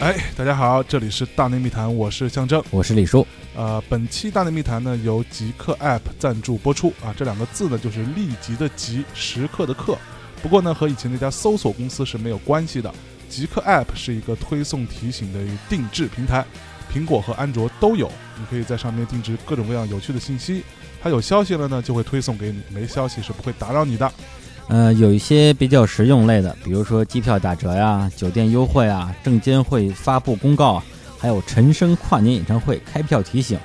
哎，大家好，这里是大内密谈，我是象征。我是李叔，呃，本期大内密谈呢由极客 App 赞助播出啊，这两个字呢就是立即的极，时刻的刻。不过呢，和以前那家搜索公司是没有关系的。极客 App 是一个推送提醒的定制平台，苹果和安卓都有，你可以在上面定制各种各样有趣的信息。它有消息了呢，就会推送给你；没消息是不会打扰你的。呃，有一些比较实用类的，比如说机票打折呀、酒店优惠啊、证监会发布公告啊，还有陈升跨年演唱会开票提醒、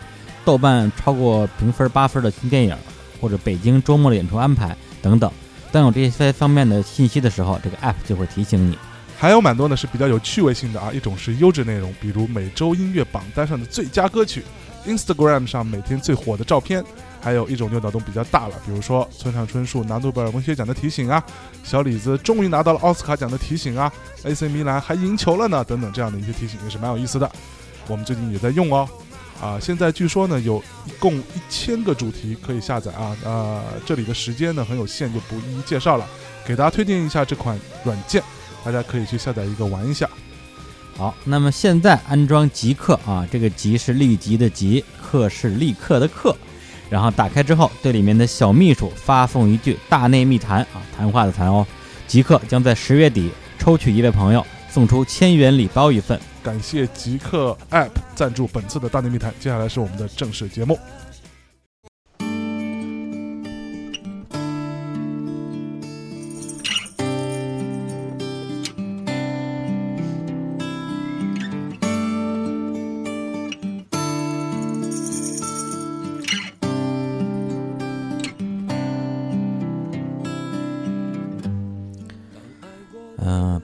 豆瓣超过评分八分的新电影，或者北京周末的演出安排等等。当有这些方面的信息的时候，这个 app 就会提醒你。还有蛮多呢是比较有趣味性的啊，一种是优质内容，比如每周音乐榜单上的最佳歌曲，Instagram 上每天最火的照片。还有一种就脑洞比较大了，比如说村上春树拿诺贝尔文学奖的提醒啊，小李子终于拿到了奥斯卡奖的提醒啊，AC 米兰还赢球了呢，等等这样的一些提醒也是蛮有意思的。我们最近也在用哦，啊，现在据说呢有一共一千个主题可以下载啊，呃，这里的时间呢很有限，就不一一介绍了，给大家推荐一下这款软件，大家可以去下载一个玩一下。好，那么现在安装极客啊，这个极是立即的极，客是立刻的客。然后打开之后，对里面的小秘书发送一句“大内密谈”啊，谈话的谈哦，极客将在十月底抽取一位朋友，送出千元礼包一份。感谢极客 App 赞助本次的大内密谈，接下来是我们的正式节目。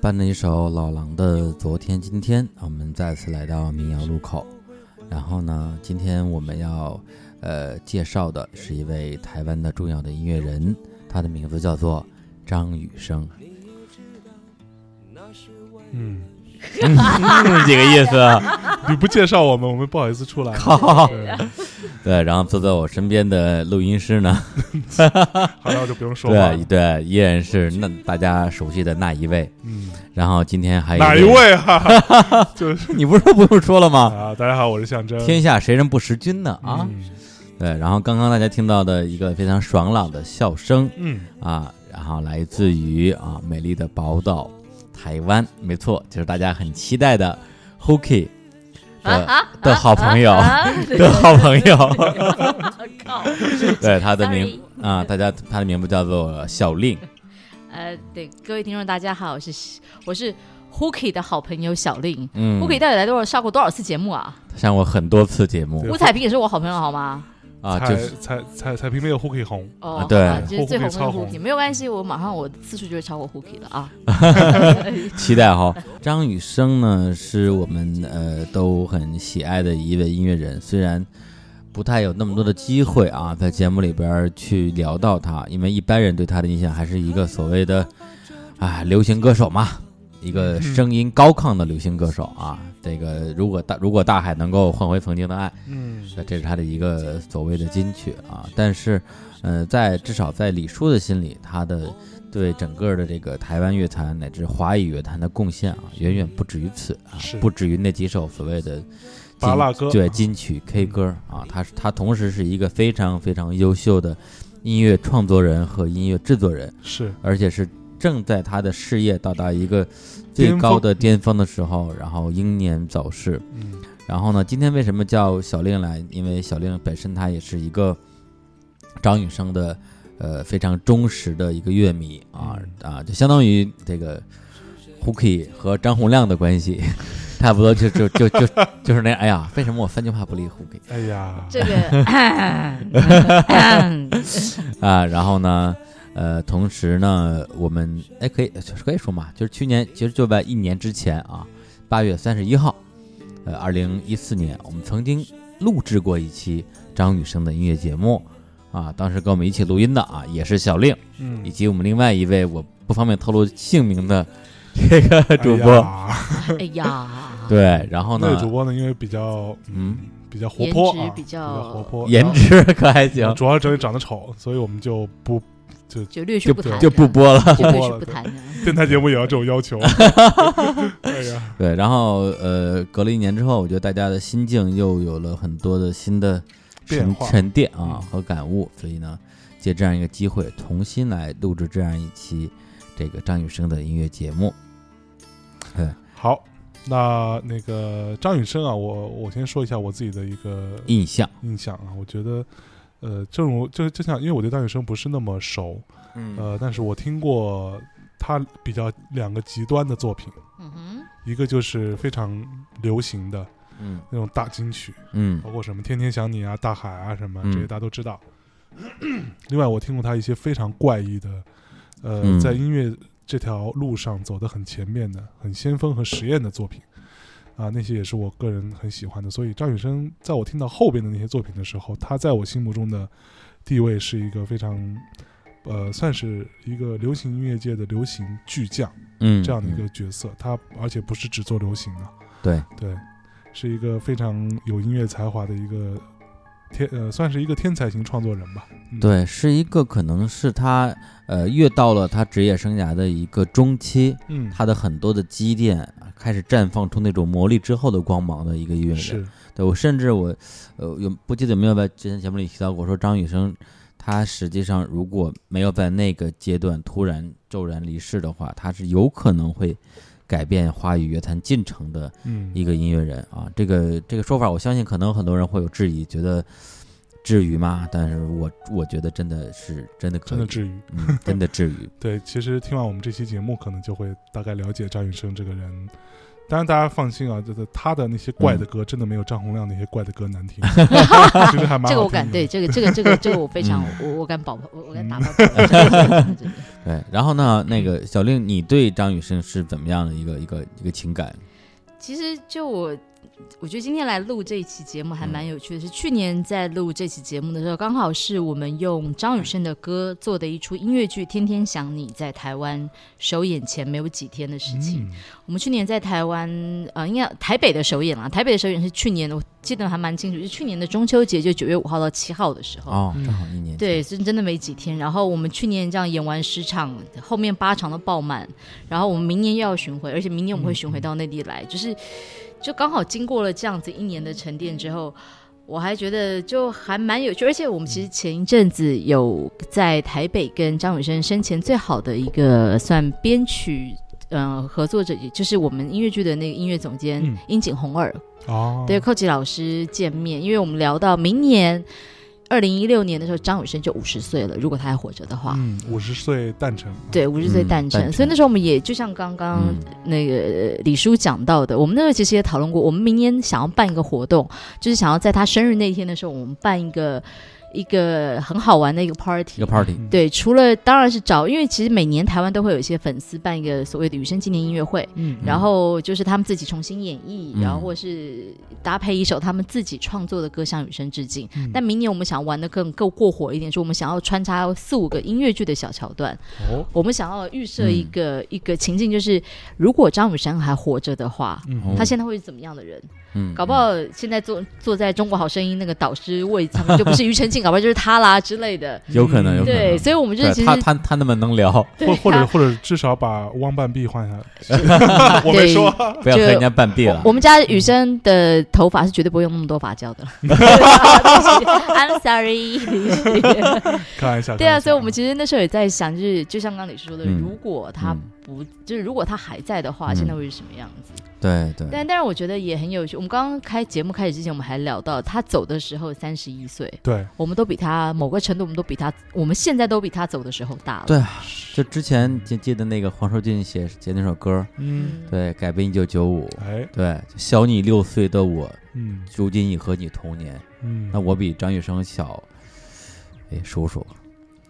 伴着一首老狼的《昨天今天》，我们再次来到民谣路口。然后呢，今天我们要呃介绍的是一位台湾的重要的音乐人，他的名字叫做张雨生。嗯，几个意思？你不介绍我们，我们不好意思出来。靠 对，然后坐在我身边的录音师呢，好了，我就不用说了对依然是那大家熟悉的那一位。嗯，然后今天还有哪一？位啊？就是你不是说不用说了吗？啊，大家好，我是象征。天下谁人不识君呢？啊，嗯对。然后刚刚大家听到的一个非常爽朗的笑声嗯，啊，然后来自于啊美丽的宝岛台湾，没错，就是大家很期待的 Hooky 的 的好朋友的好朋友，对 他的名啊，大家他的名字叫做小令。呃，对，各位听众大家好，我是我是 Hooky 的好朋友小令。嗯 Hooky 到底来多少上过多少次节目啊？上过很多次节目吴彩萍也是我好朋友好吗？啊，彩就是彩彩彩屏没有 Hooky 红，哦，啊对好吧就是最红的超红 Hooky，没有关系，我马上我的次数就会超过 Hooky 了啊。期待哈。张雨生呢，是我们呃都很喜爱的一位音乐人，虽然不太有那么多的机会啊，在节目里边儿去聊到他，因为一般人对他的印象还是一个所谓的啊流行歌手嘛，一个声音高亢的流行歌手啊。这个如果大如果大海能够换回曾经的爱，嗯。那这是他的一个所谓的金曲啊。但是，呃，在至少在李叔的心里，他的对整个的这个台湾乐坛乃至华语乐坛的贡献啊，远远不止于此啊，不止于那几首所谓的金拔蜡歌。对金曲 K 歌啊。他是他同时是一个非常非常优秀的音乐创作人和音乐制作人，是。而且是正在他的事业到达一个最高的巅峰的时候，然后英年早逝。嗯然后呢，今天为什么叫小令来？因为小令本身他也是一个张雨生的呃非常忠实的一个乐迷啊啊，就相当于这个 Hooky 和张洪亮的关系，差不多就就就就就是那样。哎呀，为什么我三句话不离 Hooky 哎呀，这个 啊？然后呢，呃，同时呢，我们哎可以可以说嘛，就是去年其实就在一年之前啊，八月三十一号，呃，二零一四年，我们曾经录制过一期张雨生的音乐节目啊，当时跟我们一起录音的啊，也是小令，嗯以嗯及我们另外一位我不方便透露姓名的 这个主播，哎呀哎呀，对，然后呢那个主，播呢，因为比较嗯，比较活泼啊，颜值比较活泼，颜值可还行，主要是这里长得丑，所以我们就不就略去不谈，就不播了。就略 播了去不谈了。电台节目也要这种要求。哎呀，对，然后呃，隔了一年之后，我觉得大家的心境又有了很多的新的沉变化沉淀啊嗯和感悟，所以呢，借这样一个机会，重新来录制这样一期这个张雨生的音乐节目。好，那那个张雨生啊，我我先说一下我自己的一个印象，印象啊，我觉得。呃，正如就就像，因为我对大学生不是那么熟，嗯呃，但是我听过他比较两个极端的作品，嗯哼，一个就是非常流行的嗯那种大金曲，嗯包括什么《天天想你》啊、《大海》啊什么嗯这些大家都知道。另外，我听过他一些非常怪异的，呃，嗯在音乐这条路上走得很前面的、很先锋和实验的作品。啊，那些也是我个人很喜欢的，所以张雨生在我听到后边的那些作品的时候，他在我心目中的地位是一个非常，呃，算是一个流行音乐界的流行巨匠嗯，这样的一个嗯角色。他而且不是只做流行的，对，对，是一个非常有音乐才华的一个天，呃，算是一个天才型创作人吧。嗯、，对，是一个可能是他呃越到了他职业生涯的一个中期，嗯，他的很多的积淀开始绽放出那种魔力之后的光芒的一个音乐人。是，对我甚至我呃有不记得有没有在之前节目里提到过，说张雨生他实际上如果没有在那个阶段突然骤然离世的话，他是有可能会改变华语乐坛进程的嗯，一个音乐人啊。这个这个说法，我相信可能很多人会有质疑，觉得至于吗？但是我我觉得真的是真的可以，真的至于。嗯，真的至于。对，其实听完我们这期节目，可能就会大概了解张雨生这个人。当然，大家放心啊，就是他的那些怪的歌，真的没有张洪亮那些怪的歌难听，其实还蛮好听的。这个我敢对，这个这个这个这个我非常嗯我我敢保我我敢打嗯包票，真的真的真的对，然后呢，那个小令，你对张雨生是怎么样的一个一个一个情感？其实就我，我觉得今天来录这一期节目还蛮有趣的是，去年在录这期节目的时候，刚好是我们用张雨生的歌做的一出音乐剧《天天想你》在台湾首演前没有几天的事情。嗯我们去年在台湾，呃，应该台北的首演啦，台北的首演是去年，我记得还蛮清楚，是去年的中秋节，就九月五号到七号的时候。哦，嗯正好一年。对，是真的没几天。然后我们去年这样演完十场，后面八场都爆满。然后我们明年又要巡回，而且明年我们会巡回到内地来，就是就刚好经过了这样子一年的沉淀之后，我还觉得就还蛮有趣。而且我们其实前一阵子有在台北跟张雨生生前最好的一个算编曲。呃，合作者也就是我们音乐剧的那个音乐总监嗯樱井红二，哦，对，寇吉老师见面，因为我们聊到明年二零一六年的时候，张雨生就五十岁了，如果他还活着的话，嗯，五十岁诞辰，对，五十岁嗯诞辰，所以那时候我们也就像刚刚嗯。那个呃李叔讲到的，我们那时候其实也讨论过，我们明年想要办一个活动，就是想要在他生日那天的时候，我们办一个一个很好玩的一个 party，一个 party，嗯，对，除了当然是找，因为其实每年台湾都会有一些粉丝办一个所谓的雨生纪念音乐会，嗯，然后就是他们自己重新演绎，嗯。然后或是搭配一首他们自己创作的歌向雨生致敬。嗯。但明年我们想要玩的更够过火一点，是我们想要穿插四五个音乐剧的小桥段。哦，我们想要预设一个、一个情境，就是如果张雨生还活着的话，他现在会是怎么样的人？嗯，搞不好现在坐坐在中国好声音那个导师位上面就不是庾澄庆，搞不好就是他啦之类的。嗯 有可能，有可能。对，所以我们就是其实他他那么能聊，或或者或者至少把汪半壁换下来，我没对说，不要和人家半壁了我。们家雨生的头发是绝对不会用那么多发胶的。I'm sorry 开玩笑。对啊，所以我们其实那时候也在想，就是就像刚刚你说的，嗯如果他嗯不，就是如果他还在的话，嗯现在会是什么样子？对对，但但是我觉得也很有趣。我们刚刚开节目开始之前，我们还聊到他走的时候三十一岁，对，我们都比他某个程度，我们都比他，我们现在都比他走的时候大了。对就之前记记得那个黄寿俊写写那首歌，嗯，对，改编一九九五，哎，对，小你六岁的我，嗯如今已和你同年。嗯，那我比张雨生小，哎，数数，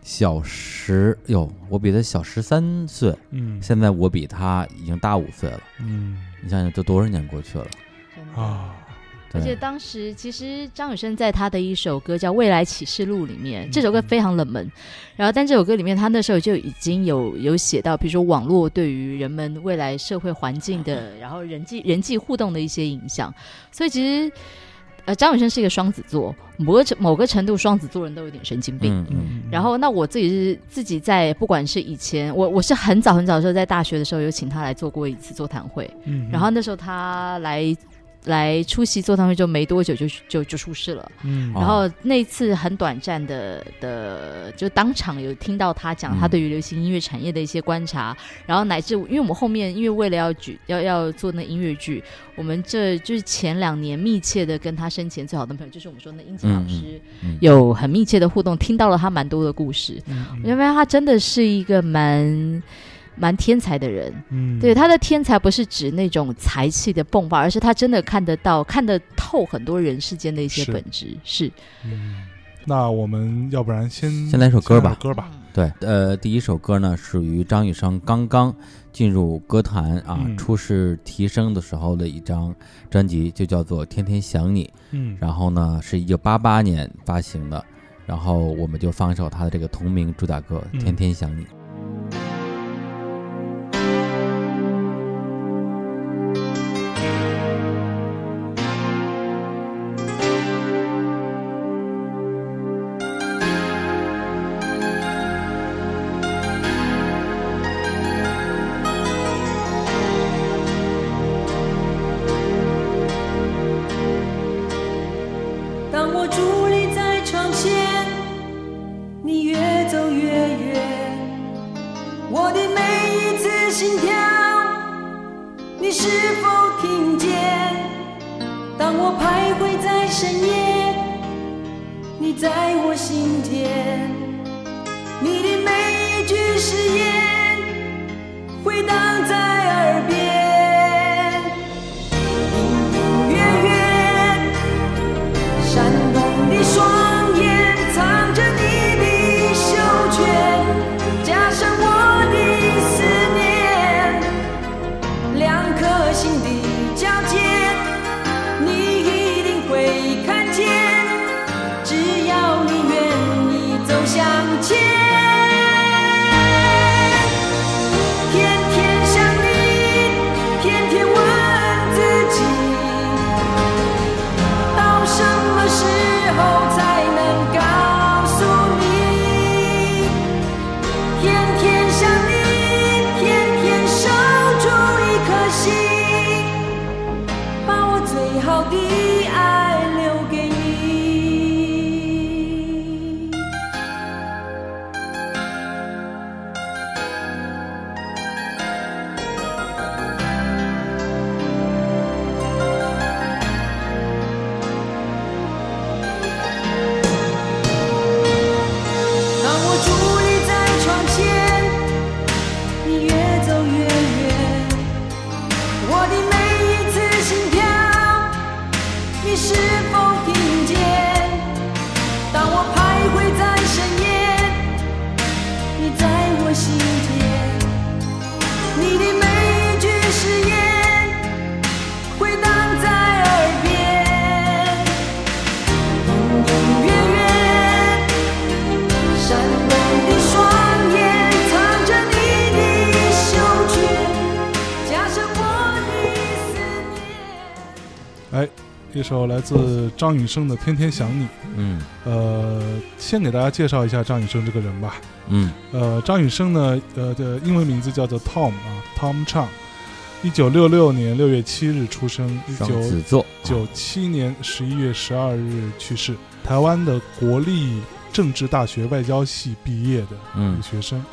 小十哟，我比他小十三岁。嗯现在我比他已经大五岁了，嗯你想想，这多少年过去了？真的啊，而且当时其实张雨生在他的一首歌叫《未来启示录》里面，这首歌非常冷门。然后，但这首歌里面他那时候就已经有有写到，比如说网络对于人们未来社会环境的，然后人际人际互动的一些影响。所以其实，呃，张雨生是一个双子座，某个某个程度，双子座人都有点神经病。嗯嗯然后，那我自己是自己在，不管是以前我我是很早很早的时候，在大学的时候有请他来做过一次座谈会，嗯然后那时候他来来出席座谈会就没多久就就就出事了，嗯。哦。然后那次很短暂的的就当场有听到他讲他嗯对于流行音乐产业的一些观察，然后乃至因为我们后面因为为了要举要要做那音乐剧，我们这就是前两年密切的跟他生前最好的朋友，就是我们说那英杰老师、嗯有很密切的互动，听到了他蛮多的故事，嗯我觉得他真的是一个蛮蛮天才的人。嗯对他的天才不是指那种才气的迸发，而是他真的看得到、看得透很多人世间的一些本质。是，嗯，那我们要不然先先来首歌吧歌吧。对，呃，第一首歌呢属于张雨生刚刚进入歌坛啊，嗯初试提升的时候的一张专辑，就叫做《天天想你》。嗯，然后呢，是一九八八年发行的，然后我们就放一首他的这个同名主打歌《嗯天天想你》。当千自张雨生的《天天想你》。嗯呃，先给大家介绍一下张雨生这个人吧。嗯呃，张雨生呢，呃的英文名字叫做 Tom 啊，Tom Chang，一九六六年六月七日出生，一双九九七年十一月十二日去世，台湾的国立政治大学外交系毕业的嗯女学生。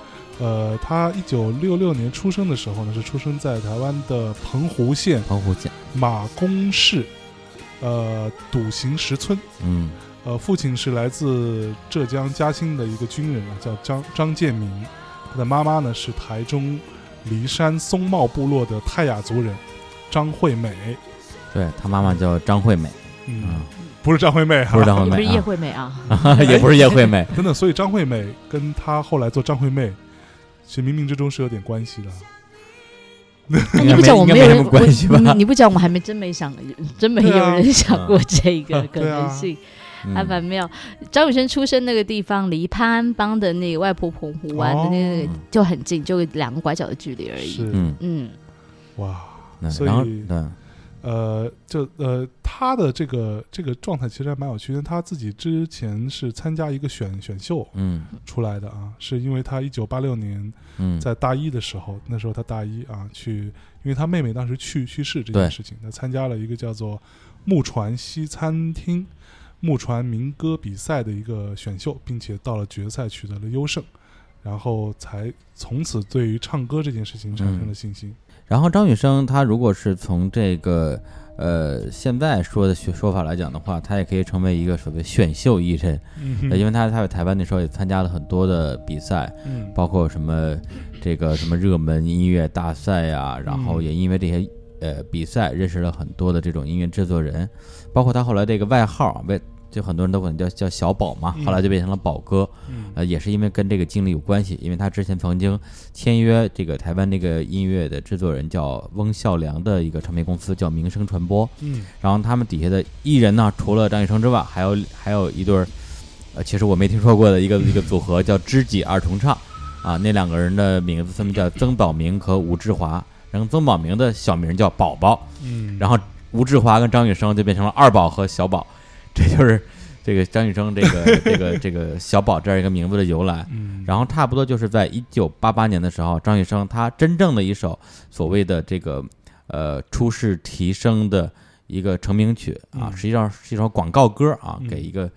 呃，他一九六六年出生的时候呢，是出生在台湾的澎湖县澎湖县，马公市，呃，笃行石村。嗯呃，父亲是来自浙江嘉兴的一个军人啊，叫张张建明。他的妈妈呢是台中梨山松茂部落的泰雅族人张惠美。对他妈妈叫张惠美，嗯，嗯，不是张惠妹哈，不是张惠也不是叶惠美啊，也不是叶惠美，真的，所以张惠美跟她后来做张惠妹，其实冥冥之中是有点关系的。你不讲，我没有人么关系吧？我你你不讲，我还没真没想，真没有人 想过这个可能性。嗯。还蛮妙。张雨生出生那个地方离潘安邦的那个外婆澎湖湾的那个哦。就很近，就两个拐角的距离而已。嗯，嗯，哇，那所以对，呃，就呃，他的这个这个状态其实还蛮有趣的。他自己之前是参加一个选选秀嗯出来的啊，是因为他一九八六年嗯，在大一的时候，那时候他大一啊，去，因为他妹妹当时去去世这件事情，他参加了一个叫做木船西餐厅木船民歌比赛的一个选秀，并且到了决赛取得了优胜，然后才从此对于唱歌这件事情产生了信心。然后张雨生他如果是从这个呃现在说的说说法来讲的话，他也可以成为一个所谓选秀艺人，因为他他在台湾那时候也参加了很多的比赛，嗯。包括什么这个什么热门音乐大赛呀、然后嗯。也因为这些呃比赛认识了很多的这种音乐制作人，包括他后来这个外号为就很多人都管他叫叫小宝嘛，嗯。后来就变成了宝哥，嗯。呃，也是因为跟这个经历有关系，因为他之前曾经签约这个台湾那个音乐的制作人叫翁孝良的一个唱片公司叫民声传播，嗯。然后他们底下的艺人呢，除了张雨生之外，还有还有一对儿，呃，其实我没听说过的一个 一个组合叫知己二重唱，啊，那两个人的名字分别叫曾宝明和吴志华，然后曾宝明的小名叫宝宝，嗯，然后吴志华跟张雨生就变成了二宝和小宝，这就是这个张雨生这个这个这个 小宝这样一个名字的由来。嗯，然后差不多就是在一九八八年的时候，张雨生他真正的一首所谓的这个呃初试提升的一个成名曲啊，嗯实际上是一首广告歌啊，嗯给一个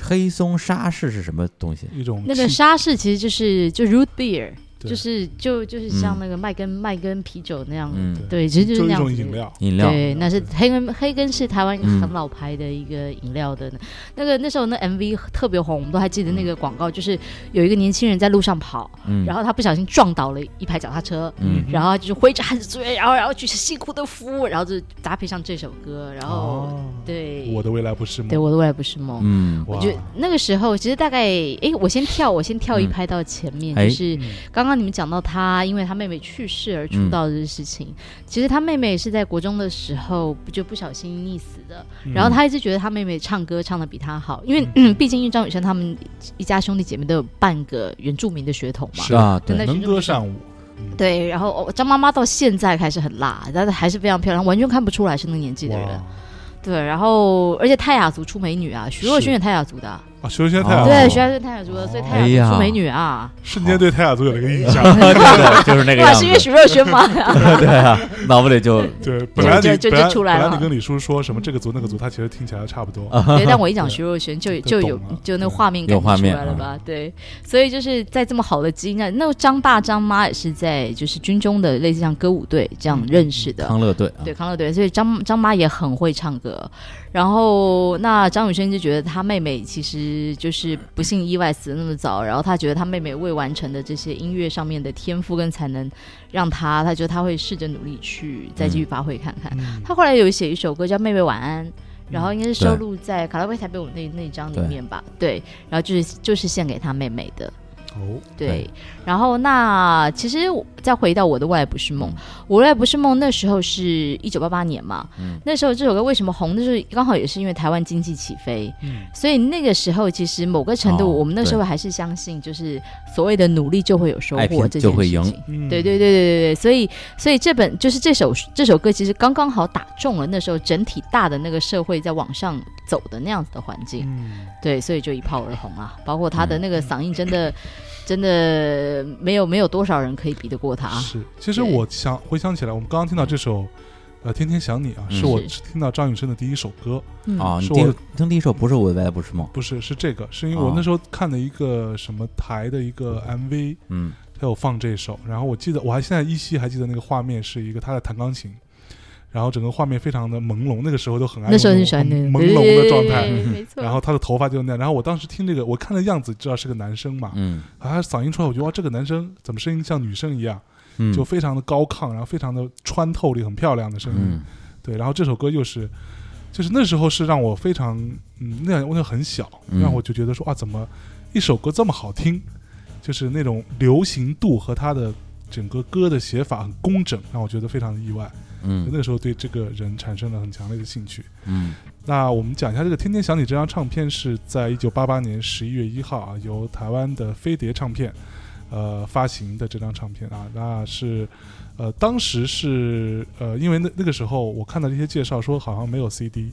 黑松沙士是什么东西？一种那个沙士其实就是就 root beer，对就是就就是像嗯。那个麦根麦根啤酒那样，嗯，对，其实就是一那种饮料，饮料，对，那是黑根黑根是台湾一个嗯。很老牌的一个饮料的，那个那时候那 MV 特别红，我们都还记得那个广告，就是有一个年轻人在路上跑，嗯，然后他不小心撞倒了一排脚踏车，嗯。然后就是挥着汗水，然后然后举着辛苦的服，然后就搭配上这首歌，然后、哦，对我的未来不是梦，对我的未来不是梦。嗯。我觉得那个时候其实大概，哎，我先跳，我先跳一嗯。拍到前面，哎就是刚刚刚你们讲到他，因为他妹妹去世而出嗯道的这个事情，其实他妹妹是在国中的时候不就不小心溺死的，嗯。然后他一直觉得他妹妹唱歌唱的比他好，因为、毕竟因为张雨生他们一家兄弟姐妹都有半个原住民的血统嘛是，啊，对，那能歌善舞，嗯。对，然后哦张妈妈到现在还是很辣，但是还是非常漂亮，完全看不出来是那个年纪的人。对，然后而且泰雅族出美女啊，徐若瑄是也泰雅族的啊，啊，徐若瑄太哦好，对，徐若瑄泰雅族的，所以泰哎呀雅族出美女啊。瞬间对泰雅族有了一个印象。对，就是那个哇，样子，是因为徐若瑄吗？对啊，脑子里就对，本来就就就出来了本来你跟李叔说什么这个族那个族，他其实听起来差不多。对，但我一讲徐若瑄，就就有就那对画面感就出有画面啊来了吧？对，所以就是在这么好的基因啊，那张爸张妈也是在就是军中的类似像歌舞队这样认识的。康乐队啊，对康乐队，所以张张妈也很会唱歌。然后那张雨生就觉得他妹妹其实就是不幸意外死的那么早，然后他觉得他妹妹未完成的这些音乐上面的天赋跟才能，让他他觉得他会试着努力去再继续发挥看看。嗯他后来有写一首歌叫《妹妹晚安》，然后应该是收录在卡拉 OK 台北舞那那一张里面吧？对，然后就是就是献给他妹妹的。哦，对然后那其实我再回到我的未来不是梦，我的未来不是梦那时候是一九八八年嘛，嗯。那时候这首歌为什么红？那时候刚好也是因为台湾经济起飞，嗯。所以那个时候其实某个程度，哦我们那时候还是相信，就是所谓的努力就会有收获这件就会赢。事情。嗯。对对对对对对，所以所以这本就是这首这首歌，其实刚刚好打中了那时候整体大的那个社会在往上走的那样子的环境，嗯。对，所以就一炮而红啊！包括他的嗯那个嗓音，真的、真的没有没有多少人可以比得过他。是，其实我想回想起来，我们刚刚听到这首。呃，天天想你啊，嗯。是我听到张雨生的第一首歌，嗯。啊，是我第一听第一首不是我的未来不是梦，不是是这个，是因为我哦那时候看了一个什么台的一个 MV，嗯。他有放这首，然后我记得我还现在依稀还记得那个画面是一个他在弹钢琴，然后整个画面非常的朦胧，那个时候都很爱那时候很喜欢那个朦胧的状态，没错。然后他的头发就那样，然后我当时听这个，我看的样子知道是个男生嘛，嗯。啊，他嗓音出来，我觉得哇，这个男生怎么声音像女生一样，嗯，就非常的高亢，然后非常的穿透力很漂亮的声音，嗯。对，然后这首歌又是，就是那时候是让我非常，嗯，那样我那很小，嗯。让我就觉得说啊，怎么一首歌这么好听，就是那种流行度和他的整个歌的写法很工整，让我觉得非常的意外。嗯。那个时候对这个人产生了很强烈的兴趣。嗯。那我们讲一下这个《天天想你》这张唱片是在一九八八年十一月一号啊，由台湾的飞碟唱片呃发行的这张唱片啊，那是呃当时是呃因为那那个时候我看到这些介绍说好像没有 CD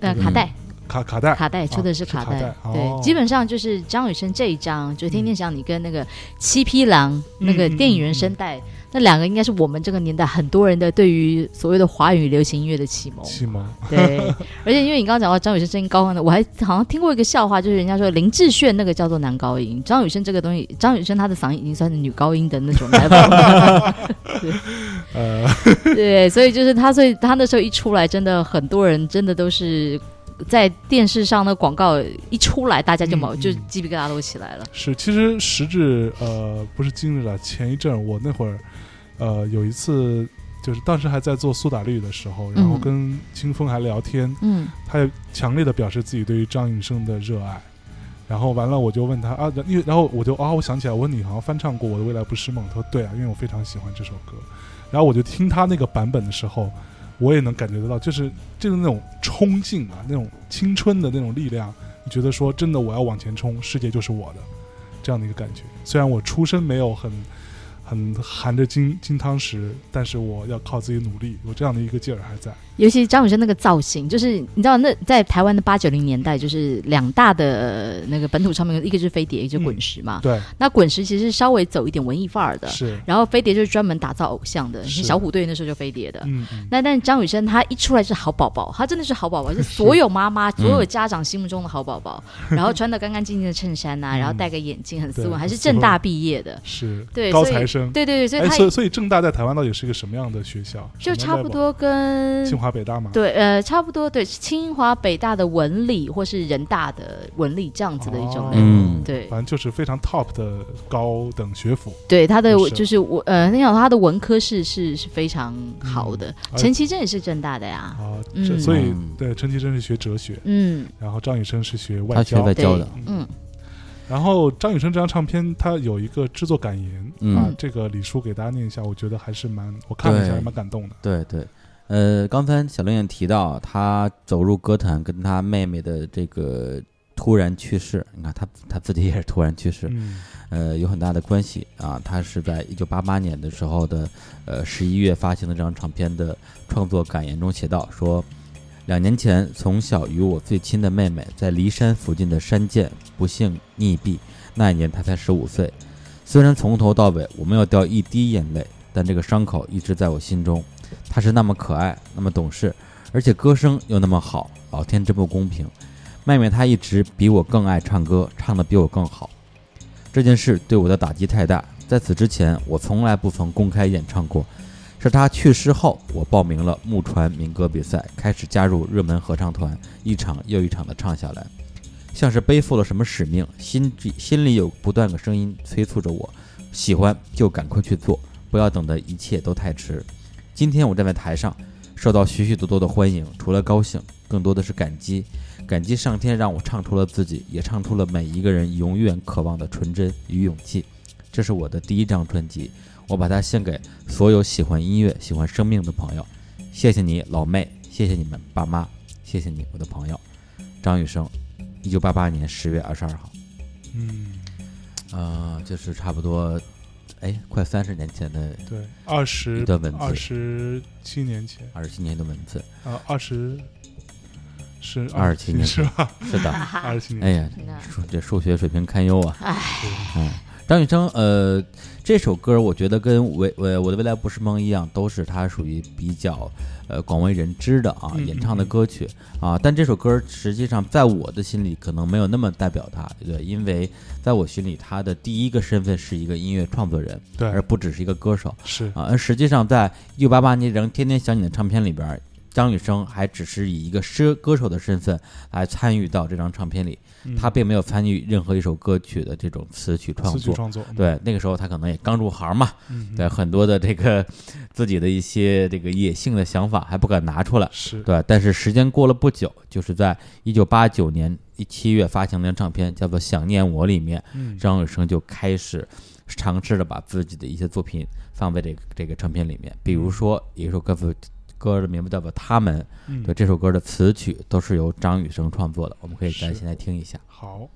呃，卡带，卡卡带。卡带出的是啊卡带，对，基本上就是张雨生这一张，就《天天想你》跟那个《七匹狼》那个嗯电影原声带，那两个应该是我们这个年代很多人的对于所谓的华语流行音乐的启蒙。启蒙对，而且因为你刚刚讲到张雨生声音高亢的，我还好像听过一个笑话，就是人家说林志炫那个叫做男高音，张雨生这个东西，张雨生他的嗓音已经算是女高音的那种 level。呃对，所以就是他，所以他那时候一出来，真的很多人真的都是在电视上的广告一出来，大家就毛、就鸡皮疙瘩都起来了。是其实时至呃不是今日了，前一阵我那会儿呃有一次就是当时还在做苏打绿的时候，然后嗯跟清风还聊天，嗯他也强烈的表示自己对于张雨生的热爱。然后完了，我就问他啊，因为然后我就啊，我想起来，我问你好像翻唱过《我的未来不是梦》，他说对啊，因为我非常喜欢这首歌。然后我就听他那个版本的时候，我也能感觉得到，就是就是那种冲劲啊，那种青春的那种力量。你觉得说真的，我要往前冲，世界就是我的这样的一个感觉。虽然我出身没有很很含着金金汤匙，但是我要靠自己努力，有这样的一个劲儿还在。尤其张雨生那个造型，就是你知道那在台湾的八九零年代，就是两大的那个本土唱片，一个是飞碟，一个是滚石嘛。对，那滚石其实是稍微走一点文艺范儿的，是，然后飞碟就是专门打造偶像的，是小虎队那时候就飞碟的。嗯嗯，那但是张雨生他一出来是好宝宝，他真的是好宝宝，是所有妈妈、所有家长心目中的好宝宝。然后穿的干干净净的衬衫呐、嗯然后戴个眼镜，很斯文，还是正大毕业的。是对高材生。对对对，所以哎，他所以所以正大在台湾到底是一个什么样的学校？就差不多跟清华北大嘛。对呃差不多对清华北大的文理或是人大的文理这样子的一种哦类。嗯对反正就是非常 top 的高等学府。对，他的就是我呃，那讲他的文科是是是非常好的。而陈绮贞也是正大的呀，啊，嗯所以嗯对陈绮贞是学哲学，嗯然后张雨生是学外交。外交的，嗯然后张雨生这张唱片，他有一个制作感言、嗯啊，这个李叔给大家念一下，我觉得还是蛮，我看了一下还蛮感动的。对对，呃，刚才小玲也提到，他走入歌坛跟他妹妹的这个突然去世，你看他他自己也是突然去世，嗯呃，有很大的关系啊。他是在一九八八年的时候的呃十一月发行的这张唱片的创作感言中写道说。两年前，从小与我最亲的妹妹在骊山附近的山涧不幸溺毙，那一年她才十五岁。虽然从头到尾我没有掉一滴眼泪，但这个伤口一直在我心中。她是那么可爱，那么懂事，而且歌声又那么好，老天真不公平。妹妹她一直比我更爱唱歌，唱得比我更好。这件事对我的打击太大，在此之前我从来不曾公开演唱过。是她去世后，我报名了木船民歌比赛，开始加入热门合唱团，一场又一场地唱下来，像是背负了什么使命，心心里有不断个声音催促着我，喜欢就赶快去做，不要等得一切都太迟。今天我站在台上，受到许许多多的欢迎，除了高兴，更多的是感激，感激上天让我唱出了自己，也唱出了每一个人永远渴望的纯真与勇气。这是我的第一张专辑，我把它献给所有喜欢音乐、喜欢生命的朋友。谢谢你，老妹，谢谢你们爸妈，谢谢你，我的朋友。张雨生，一九八八年十月二十二号，嗯，呃，就是差不多，哎，快三十年前的对，二十一段文字。二十七年前。二十七年的文字，啊，二十是二十七年是吧？是的，二十七年 哎呀这数学水平堪忧啊。哎，嗯，张雨生，呃，这首歌我觉得跟未呃我的未来不是梦一样，都是他属于比较呃广为人知的啊嗯演唱的歌曲啊。但这首歌实际上在我的心里可能没有那么代表他，对，因为在我心里他的第一个身份是一个音乐创作人，对而不只是一个歌手是啊。而实际上在一九八八年《仍天天想你》的唱片里边。张雨生还只是以一个歌歌手的身份来参与到这张唱片里，嗯他并没有参与任何一首歌曲的这种词曲创作。创作，对，那个时候他可能也刚入行嘛，嗯，对，很多的这个自己的一些这个野性的想法还不敢拿出来，是。对。但是时间过了不久，就是在一九八九年一七月发行的唱片叫做《想念我》里面，嗯。张雨生就开始尝试着把自己的一些作品放在这个这个唱片里面，比如说有一首歌词歌的名字叫做《他们》，嗯。对，这首歌的词曲都是由张雨生创作的，我们可以再是。现在听一下。好，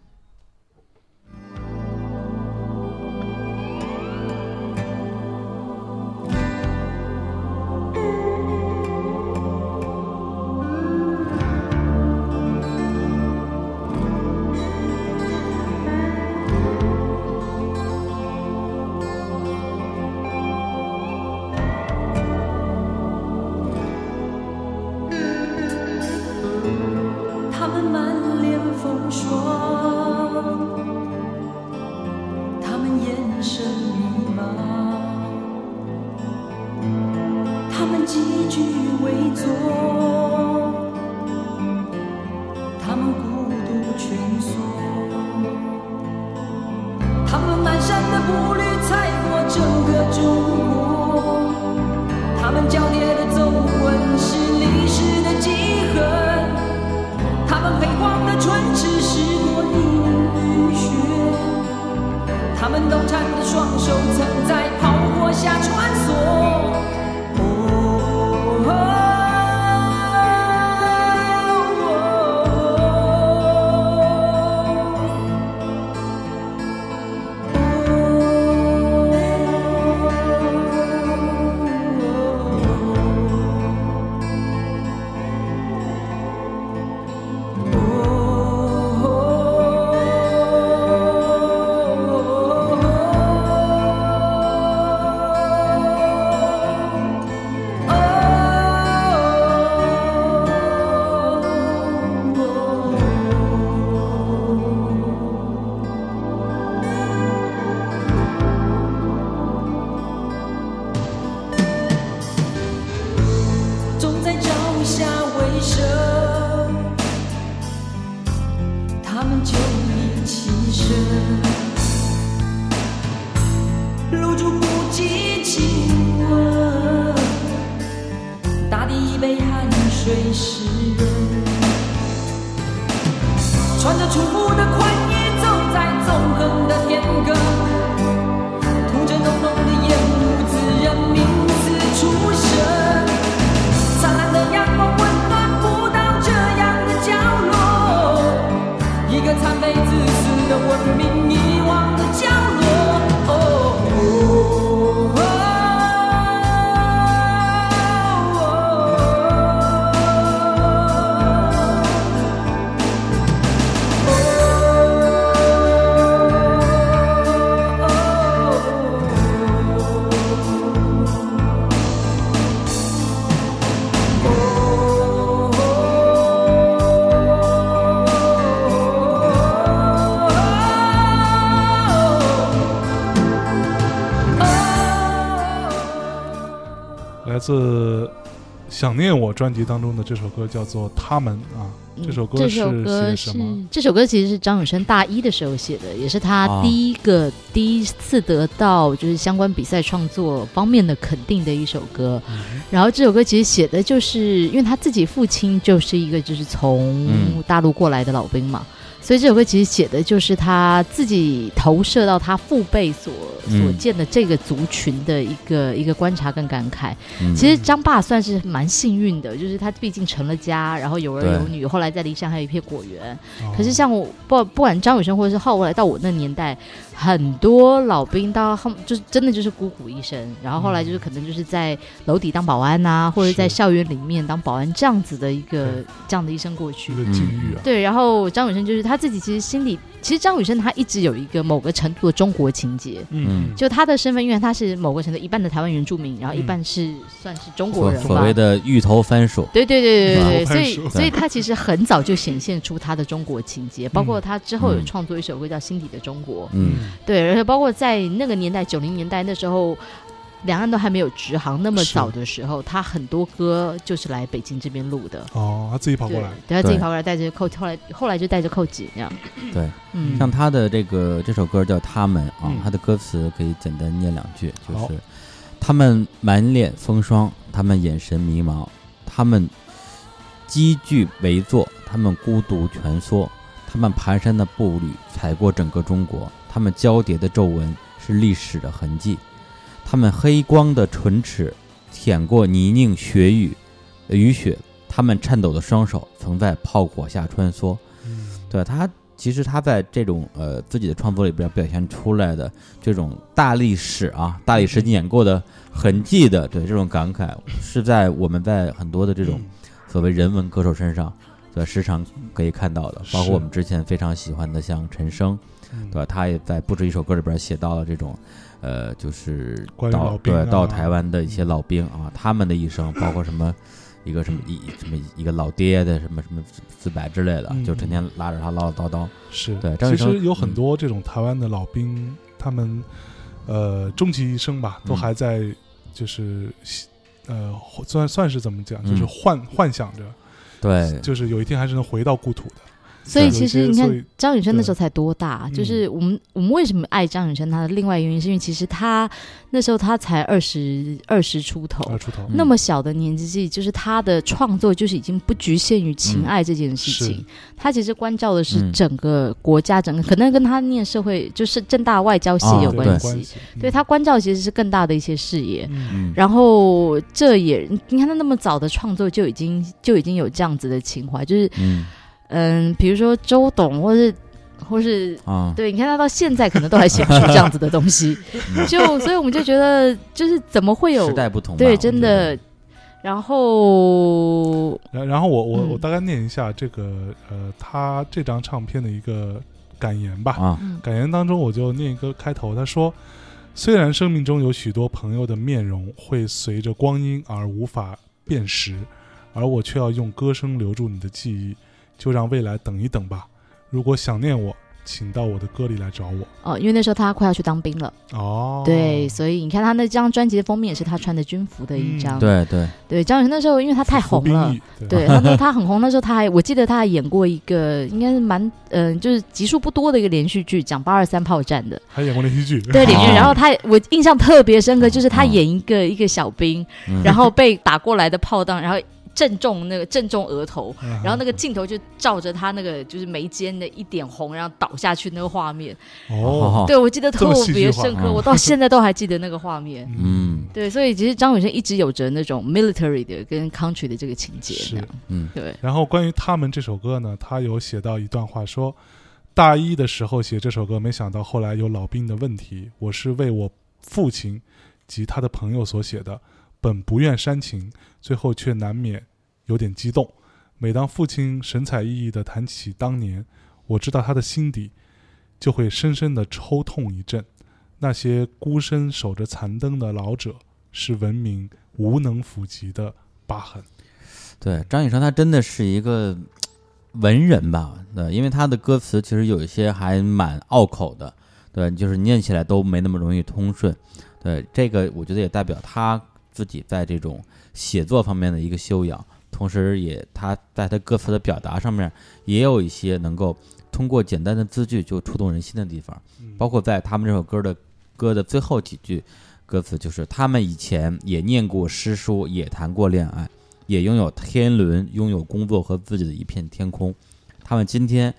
想念我》专辑当中的这首歌叫做《他们》啊，这首歌是写什么？这首歌其实是张雨生大一的时候写的，也是他哦第一个、第一次得到就是相关比赛创作方面的肯定的一首歌。然后这首歌其实写的就是，因为他自己父亲就是一个就是从嗯大陆过来的老兵嘛。所以这首歌其实写的就是他自己投射到他父辈所所嗯见的这个族群的一个一个观察跟感慨。嗯其实张爸算是蛮幸运的，就是他毕竟成了家，然后有儿有女，后来在离乡还有一片果园。哦可是像我不不管张雨生或者是后来到我那年代，很多老兵到后就是真的就是孤苦一生，然后后来就是可能就是在楼底当保安呐、或者在校园里面当保安这样子的一个这样的一生过去一。个境遇啊，对，然后张雨生就是他自己其实心里，其实张雨生他一直有一个某个程度的中国情节。嗯就他的身份，因为他是某个程度一半的台湾原住民，然后一嗯半是、算是中国人吧。所谓的芋头番薯，对对对对对所以所以他其实很早就显现出他的中国情节，包括他之后有嗯创作一首歌叫《心底的中国》，嗯对，而且包括在那个年代九零年代那时候。两岸都还没有直航那么早的时候，他很多歌就是来北京这边录的。哦，他自己跑过来，，对他自己跑过来带着扣，后来后来就带着扣姐这样。对，嗯，像他的这个这首歌叫《他们》啊嗯，他的歌词可以简单念两句，就是他们满脸风霜，他们眼神迷茫，他们积聚围坐，他们孤独蜷缩，他们蹒跚的步履踩过整个中国，他们交叠的皱纹是历史的痕迹。他们黑光的唇齿舔过泥泞雪雨呃雨雪，他们颤抖的双手曾在炮火下穿梭。嗯对他，其实他在这种呃自己的创作里边表现出来的这种大历史啊、大历史碾过的痕迹的，对这种感慨，是在我们在很多的这种所谓人文歌手身上，对时常可以看到的，包括我们之前非常喜欢的像陈升，嗯对吧？他也在不止一首歌里边写到了这种。呃，就是到对到啊。台湾的一些老兵啊，他们的一生，包括什么一个什么一什么一个老爹的什么什么自白之类的，嗯。就成天拉着他唠唠叨叨。是。对其实有很嗯。多这种台湾的老兵，他们呃终其一生吧，都嗯还在就是呃算算是怎么讲，就是嗯。幻幻想着，对，就是有一天还是能回到故土的。所以其实你看张雨生那时候才多大，嗯。就是我们我们为什么爱张雨生？他的另外原因是因为其实他那时候他才二十二十出头，二出头，嗯。那么小的年纪，就是他的创作就是已经不局限于情爱这件事情，是他其实关照的是嗯。整个国家，整个可能跟他念社会就是正大外交系啊有关系。对他关照其实是更大的一些视野，然后这也你看他那么早的创作就已经就已经有这样子的情怀，就是嗯嗯，比如说周董或是或是啊，对，你看他到现在可能都还写不出这样子的东西，嗯 就所以我们就觉得就是怎么会有时代不同，对真的，然后然然后我我我嗯大概念一下这个呃他这张唱片的一个感言吧。啊，嗯。感言当中我就念一个开头，他说：“虽然生命中有许多朋友的面容会随着光阴而无法辨识，而我却要用歌声留住你的记忆，就让未来等一等吧。如果想念我，请到我的歌里来找我。哦，因为那时候他快要去当兵了，”哦，对，所以你看他那张专辑的封面也是他穿的军服的一张，嗯。对对，对，张雨生那时候因为他太红了。对，他那他很红，那时候他还，我记得他还演过一个，应该是蛮，嗯、就是集数不多的一个连续剧，讲八二三炮战的，还演过连续剧，对，连续剧。哦。然后他，我印象特别深刻，就是他哦演一个一个小兵，嗯。然后被打过来的炮弹，然后正中那个正中额头，嗯然后那个镜头就照着他那个就是眉间的一点红，然后倒下去那个画面。哦，对我记得特别深刻，嗯我到现在都还记得那个画面。嗯。对，所以其实张雨生一直有着那种 military 的跟 country 的这个情节。是。嗯。对，然后关于他们这首歌呢，他有写到一段话说，大一的时候写这首歌，没想到后来有老兵的问题，我是为我父亲及他的朋友所写的，本不愿煽情，最后却难免有点激动。每当父亲神采奕奕地谈起当年，我知道他的心底就会深深地抽痛一阵。那些孤身守着残灯的老者，是文明无能抚及的疤痕。对，张雨生他真的是一个文人吧？对，因为他的歌词其实有一些还蛮拗口的，对，就是念起来都没那么容易通顺。对，这个我觉得也代表他自己在这种写作方面的一个修养，同时也他在他歌词的表达上面也有一些能够通过简单的字句就触动人心的地方。嗯包括在他们这首歌的歌的最后几句歌词，就是他们以前也念过诗书，也谈过恋爱，也拥有天伦，拥有工作和自己的一片天空。他们今天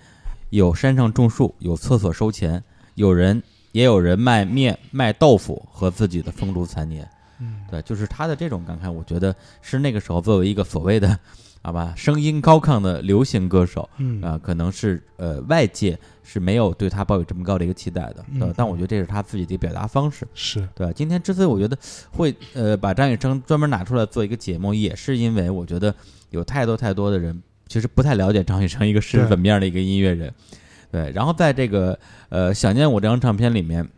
有山上种树，有厕所收钱，有人也有人卖面卖豆腐和自己的风烛残年。嗯。对，就是他的这种感慨，我觉得是那个时候作为一个所谓的，好吧，声音高亢的流行歌手，嗯。啊、可能是呃外界是没有对他抱有这么高的一个期待的，对嗯但我觉得这是他自己的表达方式，是。对？今天之所以我觉得会呃把张雨生专门拿出来做一个节目，也是因为我觉得有太多太多的人其实不太了解张雨生一个是对。怎么样的一个音乐人，对。然后在这个呃想念我这张唱片里面，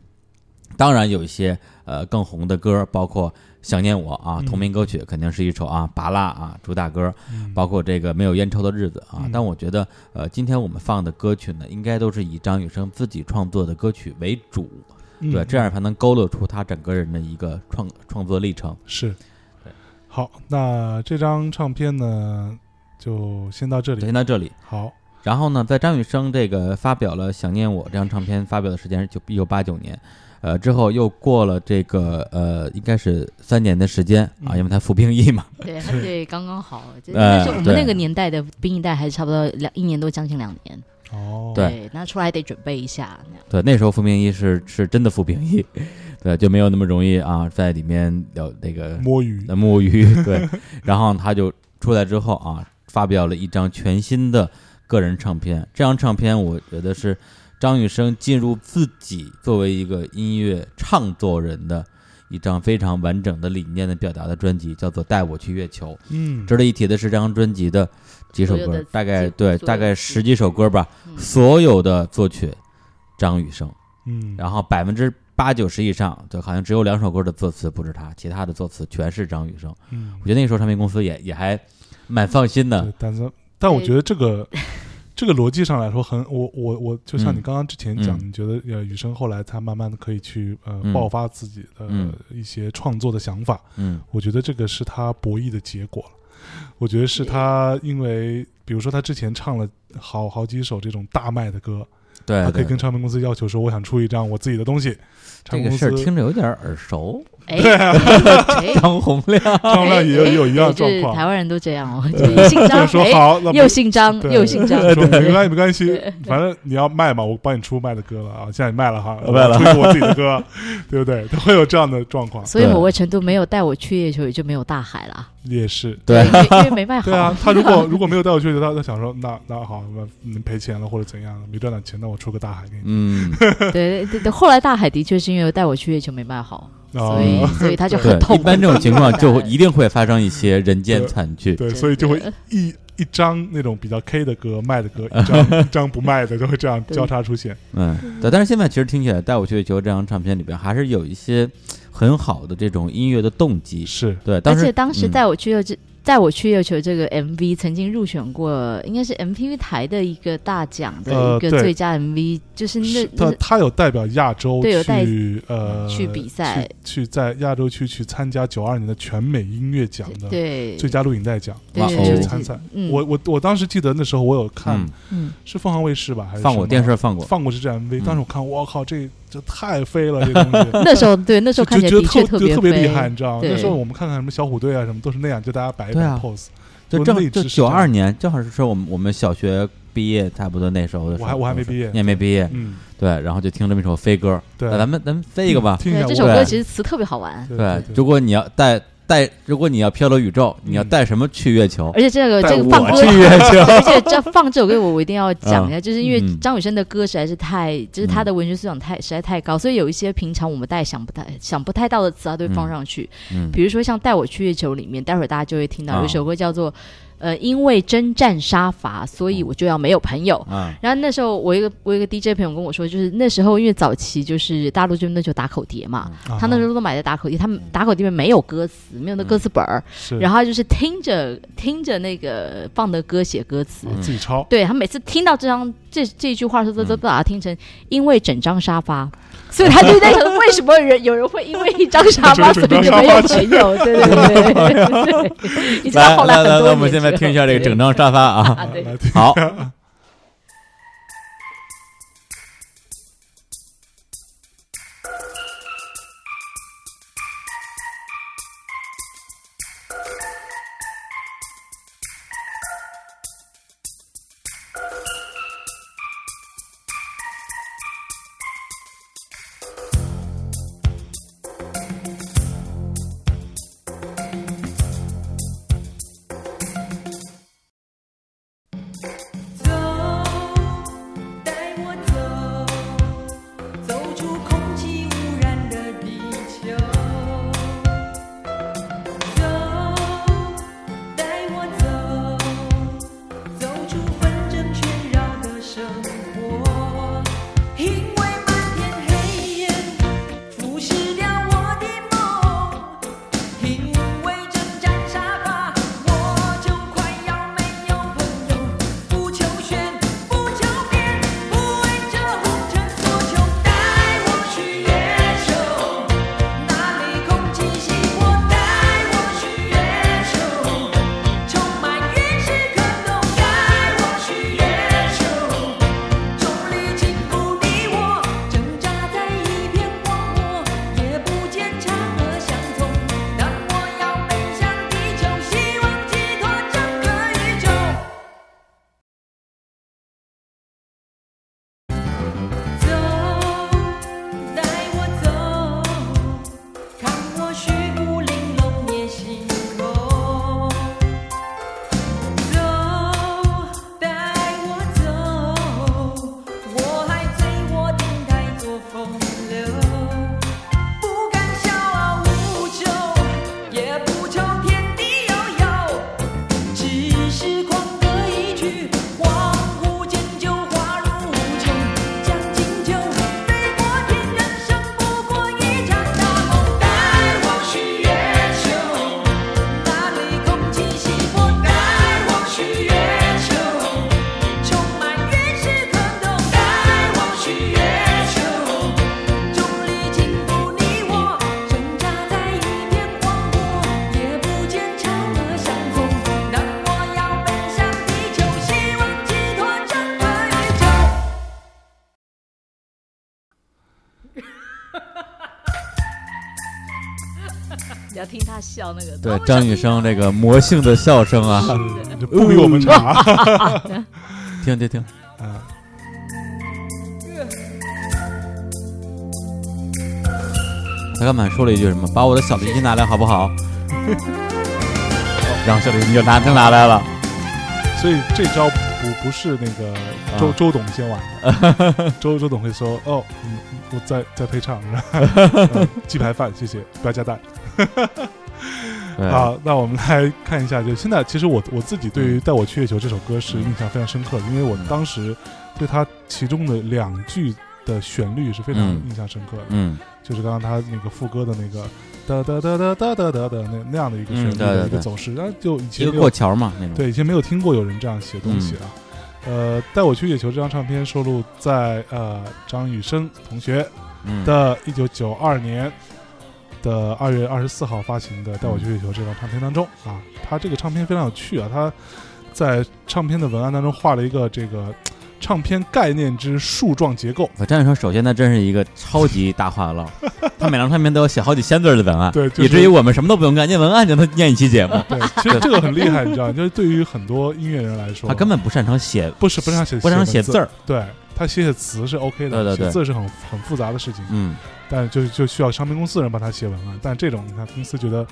当然有一些呃更红的歌，包括。想念我啊，嗯同名歌曲肯定是一首啊拔蜡啊主打歌，嗯包括这个没有烟抽的日子啊嗯。但我觉得，呃，今天我们放的歌曲呢，应该都是以张雨生自己创作的歌曲为主，嗯对，这样才能勾勒出他整个人的一个创创作历程。是对。好，那这张唱片呢，就先到这里。先到这里。好，然后呢，在张雨生这个发表了《想念我》这张唱片发表的时间是九一九八九年，呃，之后又过了这个呃，应该是三年的时间啊，嗯因为他服兵役嘛，对，对，刚刚好。就 呃那时候我们那个年代的兵役带还是差不多两一年多，将近两年。哦，对那出来得准备一下。对，那时候服兵役是是真的服兵役，对，就没有那么容易啊，在里面了那个摸鱼，呃摸鱼，对，然后他就出来之后啊，发表了一张全新的个人唱片。这张唱片我觉得是张雨生进入自己作为一个音乐唱作人的一张非常完整的理念的表达的专辑，叫做《带我去月球》。嗯，值得一提的是，这张专辑的几首歌大概对，大概十几首歌吧，嗯所有的作曲张雨生。嗯，然后百分之八九十以上，就好像只有两首歌的作词不是他，其他的作词全是张雨生。嗯我觉得那个时候唱片公司也也还蛮放心的，，但是但我觉得这个 这个逻辑上来说很，我我我就像嗯。你刚刚之前讲，嗯。你觉得呃雨生后来他慢慢的可以去呃嗯。爆发自己的嗯一些创作的想法，嗯。我觉得这个是他博弈的结果了。我觉得是他因为比如说他之前唱了好好几首这种大卖的歌，对他可以跟唱片公司要求说我想出一张我自己的东西，唱这个事儿听着有点耳熟，哎，哎张洪亮，张洪亮也有也有一样状况台。湾人都这样哦，姓张，说哎，好，又姓张对又姓张，说没关系没关系对，反正你要卖嘛，我帮你出卖的歌了啊！现在你卖了哈，卖了我出我自己的歌，对不对？他会有这样的状况，所以某个程度没有带我去月球，也就没有大海了。也是。对因为没卖好。对啊，他如果如果没有带我去，他他想说，那那好，那你赔钱了或者怎样，没赚到钱，那我出个大海给你。嗯，对对对，后来大海的确是因为带我去月球没卖好，所以哦，所以他就对很，痛苦。一般这种情况就 一定会发生一些人间惨剧。对，真所以就会一一张那种比较 K 的歌卖的歌，一张一张不卖的，就会这样交叉出现。嗯，对，但是现在其实听起来，《带我去月球》这张唱片里边还是有一些很好的这种音乐的动机。是，对，当而且当时嗯带我去月球。带我去月球这个 MV 曾经入选过，应该是 MTV 台的一个大奖的一个最佳 MV，、就是那是他他有代表亚洲对有带去呃去比赛。去去在亚洲区去参加九二年的全美音乐奖的对。最佳录影带奖，去参赛。嗯我我我当时记得那时候我有看，嗯，嗯。是凤凰卫视吧，还是放过电视放过，放过这支 MV，嗯当时我看，我靠，这这太飞了，这东西。那时候对那时候看起来就觉得的确别特就特别厉害，你知道吗？对那时候我们看看什么小虎队啊，什么都是那样，就大家摆一摆对啊 pose。就正就九二年，正好是说我们我们小学毕业差不多那时候的时候。我还我还没毕业你也没毕业，嗯，对，然后就听这么一首飞歌，对那咱们咱们飞一个吧。对这首听一下这首歌其实词特别好玩，对如果你要带带，如果你要漂流宇宙，你要嗯带什么去月球？而且这个这个放歌去月球。而且这放这首歌，我我一定要讲一下，就是因为嗯张雨生的歌实在是太，就是他的文学素养太实在太高，所以有一些平常我们大家想不太想不太到的词，他都会放上去。嗯比如说像《带我去月球》里面，待会儿大家就会听到啊有一首歌叫做呃，因为征战杀伐，所以我就要没有朋友。啊，然后那时候我一个我一个 DJ 朋友跟我说，就是那时候因为早期就是大陆这边那就打口碟嘛，啊他那时候都买的打口碟，他们打口碟里面没有歌词，没有那歌词本儿，是，然后就是听着听着那个放的歌写歌词。哦自己抄，对他每次听到这张这这句话的时候，都嗯都把它听成因为整张沙发，所以他就在想，为什么人有人会因为一张沙发，所以就没有朋友？对对对对对来来来，后来很多来我们现在听一下这个整张沙发啊。好，笑那个。对张雨生这个魔性的笑声啊，不比我们差。听听听，嗯，他刚才说了一句什么？把我的小提琴拿来好不好？然后小提琴就拿真拿来了。所以这招不不是那个周、啊周董先玩的，周周董会说哦，嗯，我再再配唱，然后呃鸡排饭谢谢，不要加蛋。对。好，那我们来看一下，就现在其实我我自己对于《带我去月球》这首歌是印象非常深刻的，因为我当时对它其中的两句的旋律是非常嗯。印象深刻的，嗯。就是刚刚他那个副歌的那个哒哒哒哒哒哒哒的那那样的一个旋律的一个走势，然后就以前过桥嘛那种。对，以前没有听过有人这样写东西啊。呃，带我去月球这张唱片收录在呃张雨生同学嗯。的一九九二年的二月二十四号发行的《带我去月球》这张唱片当中啊。他这个唱片非常有趣啊，他在唱片的文案当中画了一个这个唱片概念之树状结构。我张雨生首先他真是一个超级大话唠，他每张唱片都要写好几千字的文案，对就是以至于我们什么都不用干，念文案就能念一期节目。对，其实这个很厉害，你知道，就是对于很多音乐人来说，他根本不擅长写，不是不擅长写不擅长写字儿。对他写写词是 OK 的，对对对写字是很很复杂的事情。嗯，但就就需要唱片公司的人帮他写文案，但这种你看公司觉得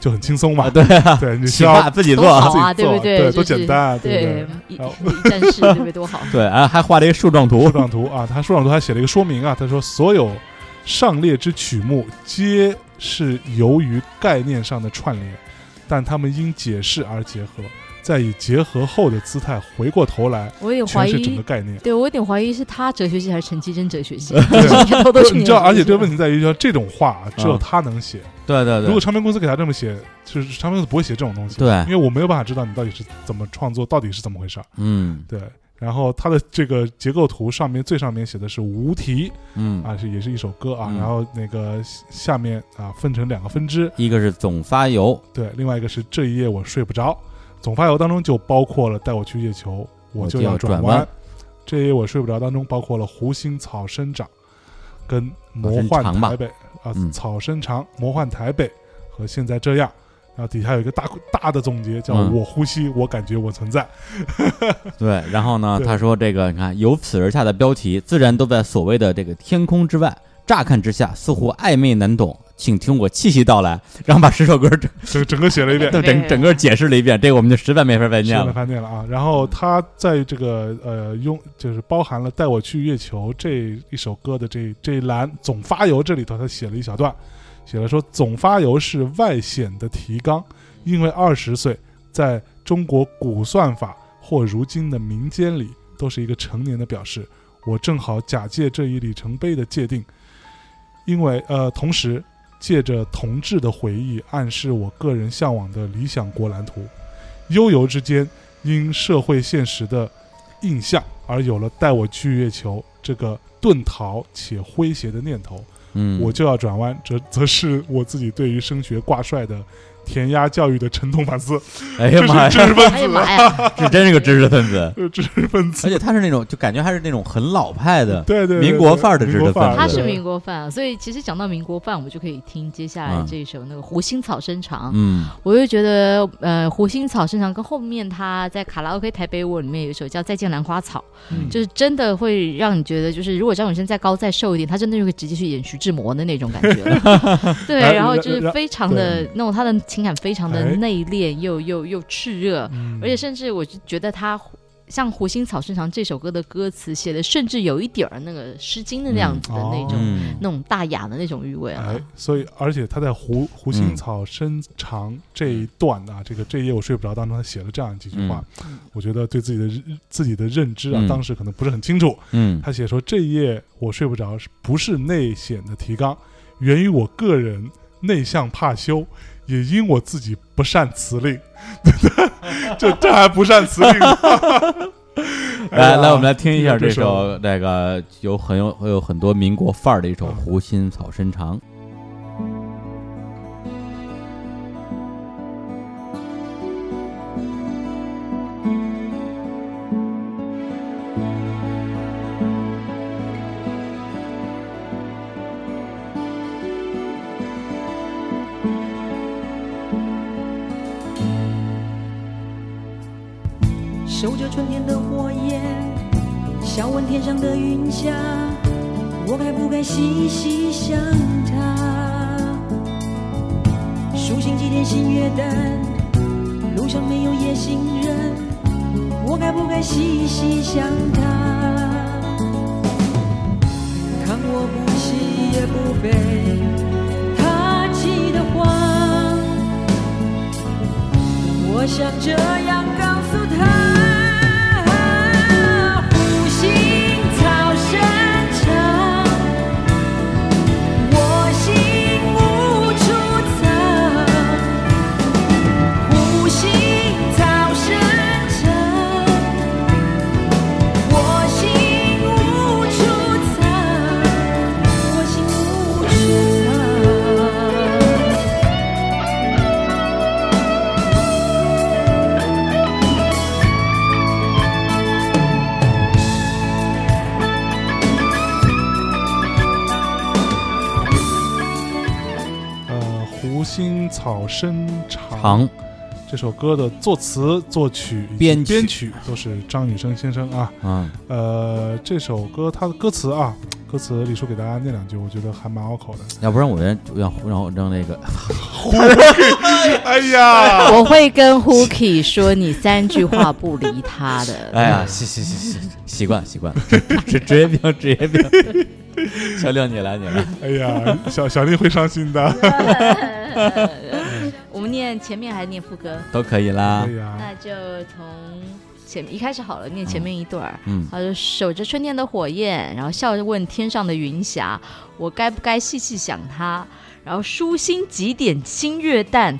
就很轻松嘛，啊对啊，对，你需要自己做，好啊，自己做对不对？对多简单啊对不对对，一站式，对不对？多好。对，啊还画了一个树状图树，状图啊，他树状图还写了一个说明啊，他说所有上列之曲目皆是由于概念上的串联，但他们因解释而结合，再以结合后的姿态回过头来我有点怀诠释整个，概念。对我有点怀疑是他哲学系还是陈绮贞哲学系，对你知道，而且这个问题，在于，说这种话啊只有啊他能写。对对对，如果唱片公司给他这么写，就是唱片公司不会写这种东西。对因为我没有办法知道你到底是怎么创作，到底是怎么回事儿。嗯对，然后它的这个结构图上面最上面写的是无题嗯，啊，是也是一首歌啊，嗯然后那个下面啊分成两个分支，一个是总发油，对，另外一个是这一夜我睡不着。总发油当中就包括了带我去月球，我就要要转弯。这一夜我睡不着当中包括了湖心草生长，跟魔幻台北啊，嗯草生长，魔幻台北和现在这样。然后底下有一个大大的总结，叫嗯我呼吸，我感觉我存在。对，然后呢，他说这个你看由此而下的标题，自然都在所谓的这个天空之外，乍看之下似乎暧昧难懂，请听我细细道来，然后把十首歌整整 整个写了一遍，整整整个解释了一遍，这个我们就实在没法再念了。饭店了啊。然后他在这个呃用就是包含了《带我去月球》这一首歌的这这一栏总发油这里头，他写了一小段，写了说总发油是外显的提纲，因为二十岁在中国古算法或如今的民间里都是一个成年的表示。我正好假借这一里程碑的界定，因为呃，同时借着同志的回忆，暗示我个人向往的理想国蓝图。悠游之间，因社会现实的印象而有了带我去月球这个遁逃且诙谐的念头。嗯，我就要转弯，这 则是我自己对于升学挂帅的填鸭教育的沉痛反思。哎呀妈呀，是知识分哎呀子，妈呀！这真是个知识分子，知识分子而，且他是那种就感觉还是那种很老派的，对对对民国范儿的知识分子他是对民国范，所以其实讲到民国范，我们就可以听接下来嗯这一首那个《湖心草生长》。嗯我就觉得，呃，《湖心草生长》跟后面他在卡拉 OK 台北我里面有一首叫《再见兰花草》，嗯就是真的会让你觉得，就是如果张永生再高再瘦一点，他真的就会直接去演徐志摩的那种感觉了。对，哎然后就是非常的对那种他的情感非常的哎。内敛又又又炽热，嗯。而且甚至我就觉得他像《湖心草生长》这首歌的歌词写的，甚至有一点儿那个《诗经》的那样子的那种、嗯那种大雅的那种韵味啊。哎，所以而且他在湖湖心草生长这一段啊，这个这一夜我睡不着当中，他写了这样几句话，我觉得对自己的自己的认知啊，嗯。当时可能不是很清楚。嗯。他写说这一夜我睡不着，是不是内显的提纲，源于我个人内向怕羞，也因我自己不善辞令。这这还不善辞令 来来，我们来听一下这这首那个有很有会有很多民国范儿的一首《嗯湖心草深长》。家，我该不该细细想他？数星几点星月淡，路上没有夜行人，我该不该细细想他？看我不喜也不悲，他气的慌。我想这样草深长长这首歌的作词、作曲、编曲编曲都是张雨生先生啊。嗯，呃，这首歌它的歌词啊，歌词李叔给大家念两句，我觉得还蛮拗口的。要不然我让让让我让那个哎呀，我会跟 Hooky 说你三句话不离他的。哎呀，习习习习习惯习惯，职职业病职业病。小六你来你来，哎呀，小小丽会伤心的。我们念前面还是念副歌？都可以啦那就从前一开始好了，念前面一段儿。嗯，他说：“守着春天的火焰，然后笑着问天上的云霞，我该不该细细想他？然后舒心几点星月淡。”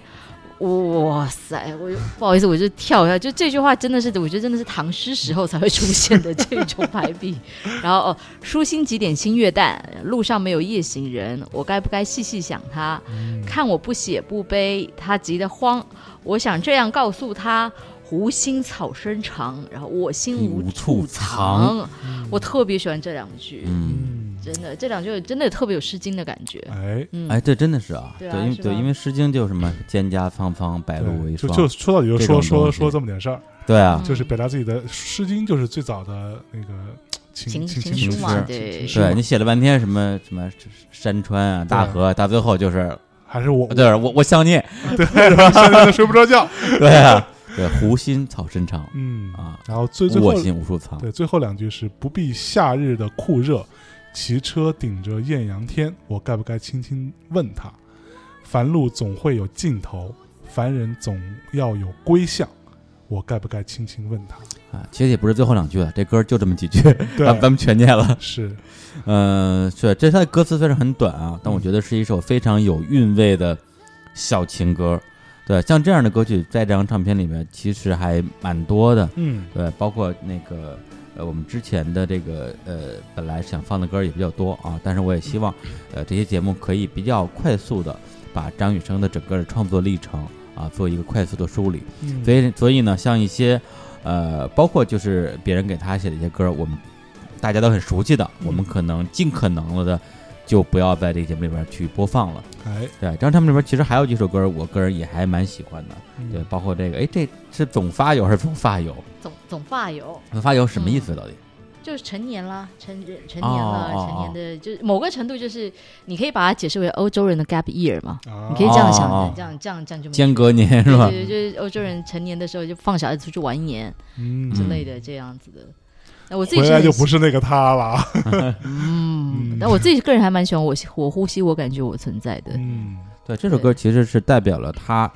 哇塞！我不好意思，我就跳一下，就这句话真的是，我觉得真的是唐诗时候才会出现的这种排比。然后哦，舒心几点星月淡，路上没有夜行人，我该不该细细想他？看我不写不悲，他急得慌。我想这样告诉他：湖心草生长，然后我心无无处处藏。藏我特别喜欢这两句，嗯，嗯，真的这两句真的特别有诗经的感觉。哎，嗯，哎，这真的是啊，对啊因为对，因为《诗经》就什么“蒹葭苍苍，白露为霜”，就就说到底就这说说说这么点事儿，对啊，就是表达自己的《诗经》，就是最早的那个情情情情书嘛对对你写了半天什么什么山川啊、大河，到最后就是，还是我对，我我想你，对，然后现在都睡不着觉。对啊，对，湖心草深长嗯啊，然后最最后我心无处藏，对最后两句是不必夏日的酷热，骑车顶着艳阳天，我该不该轻轻问他？凡路总会有尽头，凡人总要有归向，我该不该轻轻问他？啊，其实也不是最后两句了，这歌就这么几句，对咱 咱们全念了。是，嗯，是，这它的歌词虽然很短啊，但我觉得是一首非常有韵味的小情歌。对，像这样的歌曲在这张唱片里面其实还蛮多的。嗯对，包括那个呃，我们之前的这个呃，本来想放的歌也比较多啊，但是我也希望呃这些节目可以比较快速的把张雨生的整个的创作历程啊做一个快速的梳理。嗯，所以所以呢，像一些呃，包括就是别人给他写的一些歌，我们大家都很熟悉的，我们可能尽可能了的就不要在这个节目里边去播放了。哎，对，这张唱片里边其实还有几首歌，我个人也还蛮喜欢的。嗯对，包括这个，哎，这是总发油还是总发油？总总发油总发油什么意思？到底？就是成年了，成人成年了，成年的就是某个程度，就是你可以把它解释为欧洲人的 gap year 嘛，啊你可以这样想的，这样这样这样就间隔年是吧？对对，就是欧洲人成年的时候就放小孩子出去玩一年嗯之类的这样子的。那我自己回来就不是那个他了。嗯，但我自己个人还蛮喜欢我我呼吸，我感觉我存在的。嗯对，这首歌其实是代表了他，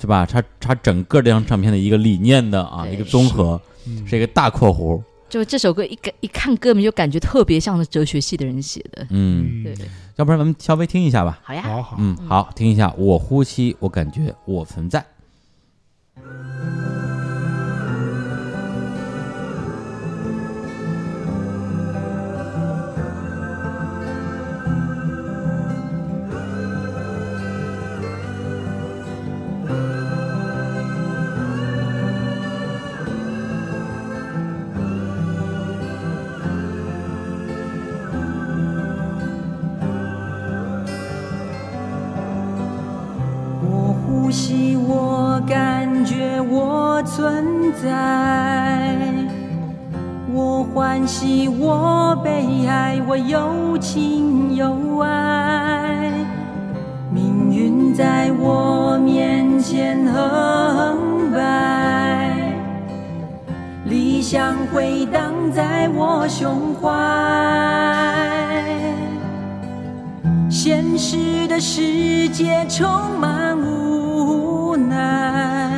是吧？他他整个这张唱片的一个理念的啊，一个综合，嗯，是一个大括弧。就这首歌一看一看歌名就感觉特别像是哲学系的人写的。嗯，对，要不然咱们稍微听一下吧。好呀，好好，嗯，好，听一下。我呼吸，我感觉我存在。回荡在我胸怀。现实的世界充满无奈，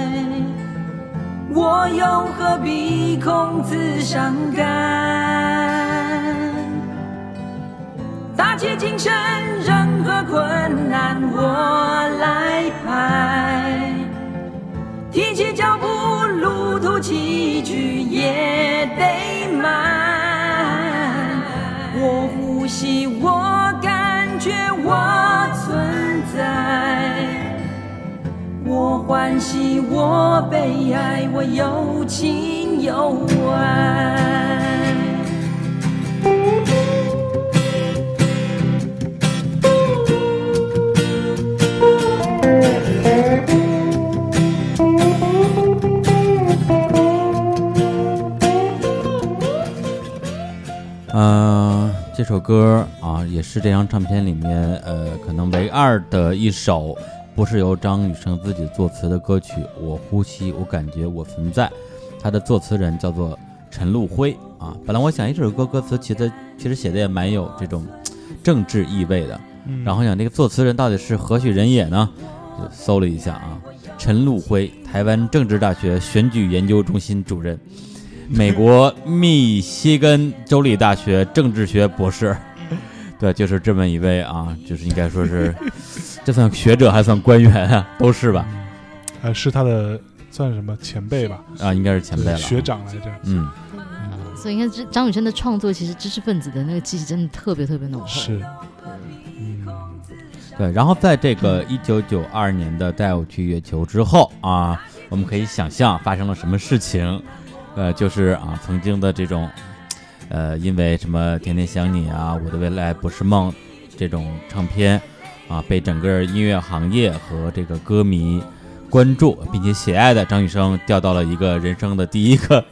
我又何必空自伤感？打起精神，任何困难我来排，提起脚步，几句也得满。我呼吸，我感觉，我存在。我欢喜，我悲哀，我有情有爱。这首歌啊，也是这张唱片里面呃可能唯二的一首，不是由张雨生自己作词的歌曲《我呼吸，我感觉，我存在》。它的作词人叫做陈陆辉啊。本来我想，哎，这首歌歌词其实其实写的也蛮有这种政治意味的。嗯然后想这个作词人到底是何许人也呢？就搜了一下啊，陈陆辉，台湾政治大学选举研究中心主任，美国密歇根州立大学政治学博士。对，就是这么一位啊，就是应该说是，这算学者还算官员啊，都是吧？呃，是他的算什么前辈吧？啊，应该是前辈了，学。长来着。嗯，所以你看，这张雨生的创作，其实知识分子的那个气息真的特别特别浓厚。是，嗯，对。然后在这个一九九二年的带我去月球之后啊，我们可以想象发生了什么事情。呃，就是啊，曾经的这种，呃，因为什么天天想你啊，我的未来不是梦这种唱片啊，被整个音乐行业和这个歌迷关注并且喜爱的张雨生掉到了一个人生的第一个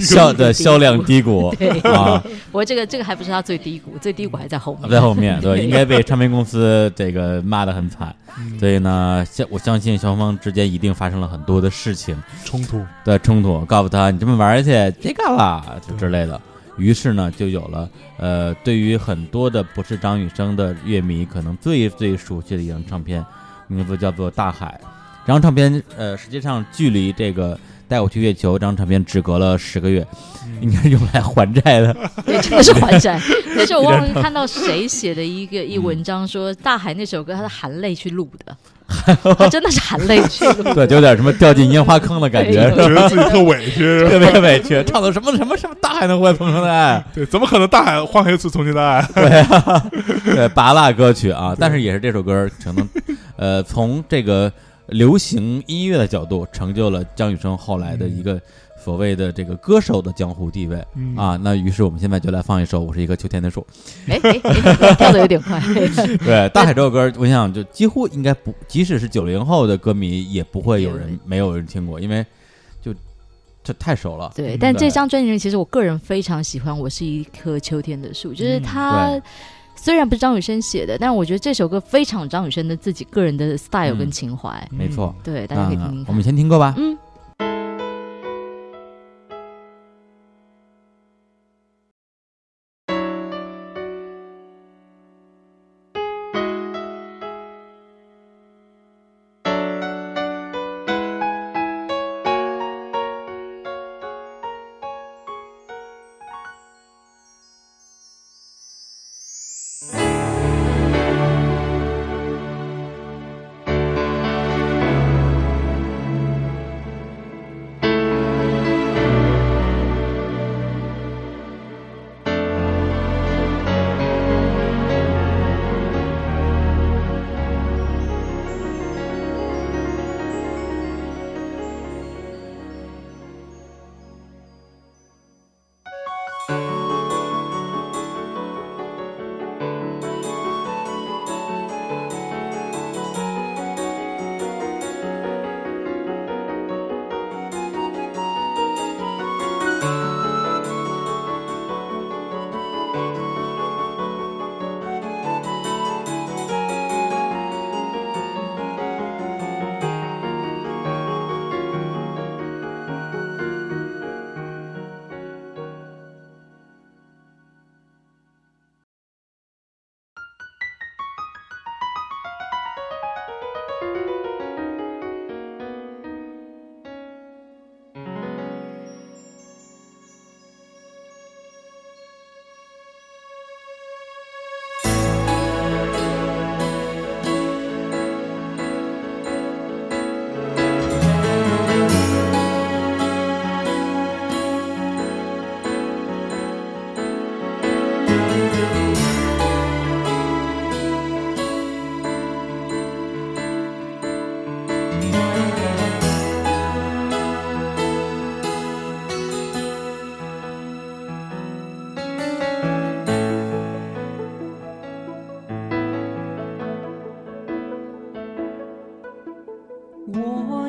销的销量低谷对。啊，不过这个这个还不是他最低谷，最低谷还在后面。在后面对，应该被唱片公司这个骂得很惨，嗯。所以呢，相我相信双方之间一定发生了很多的事情。冲突，的冲突，告诉他你这么玩儿去，别干了，就之类的。于是呢，就有了呃，对于很多的不是张雨生的乐迷，可能最最熟悉的一张唱片，名字叫做《大海》。这张唱片呃，实际上距离这个《带我去月球》这张唱片只隔了十个月，应该是用来还债的。对，真的是还债。但是我忘了看到谁写的一个一文章说，《大海》那首歌他是含泪去录的，他真的是含泪去录的。对，就有点什么掉进烟花坑的感觉，觉得自己特委屈。特别委屈，唱的什么什么什么大海能换重生的爱，对，怎么可能大海换一次重新的爱？对，拔蜡歌曲啊，但是也是这首歌可能，呃，从这个流行音乐的角度，成就了张雨生后来的一个所谓的这个歌手的江湖地位嗯啊。那于是我们现在就来放一首《我是一棵秋天的树》。哎哎哎，跳的有点快。对，大海这首歌，我想就几乎应该不，即使是九零后的歌迷，也不会有人没有人听过，因为就这太熟了。对，嗯但这张专辑里，其实我个人非常喜欢《我是一棵秋天的树》，就是嗯它对虽然不是张雨生写的，但我觉得这首歌非常有张雨生的自己个人的 style 嗯跟情怀。没错，对，大家可以听听看。我们先听过吧。嗯。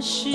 longe.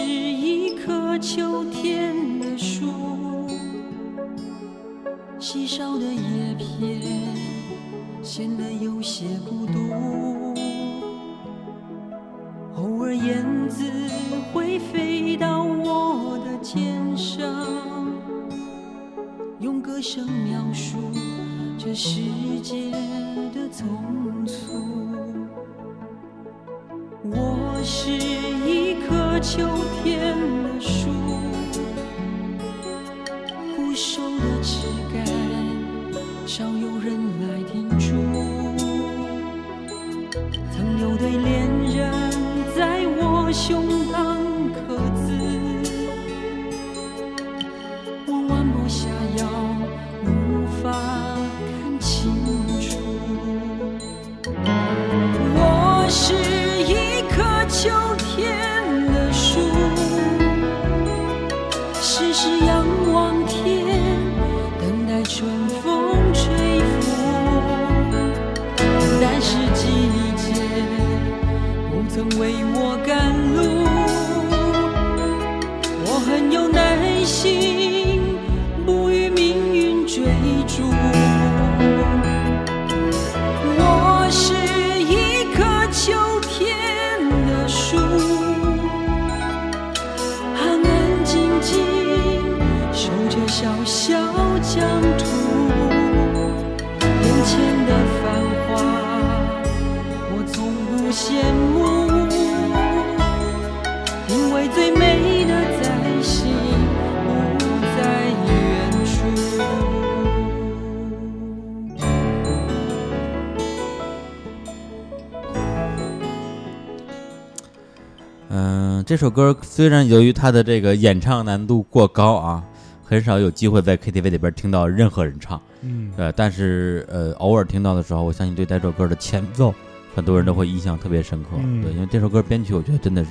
这首歌虽然由于它的这个演唱难度过高啊，很少有机会在 KTV 里边听到任何人唱，嗯，呃，但是呃，偶尔听到的时候，我相信对这首歌的前奏，很多人都会印象特别深刻。嗯对，因为这首歌编曲我觉得真的是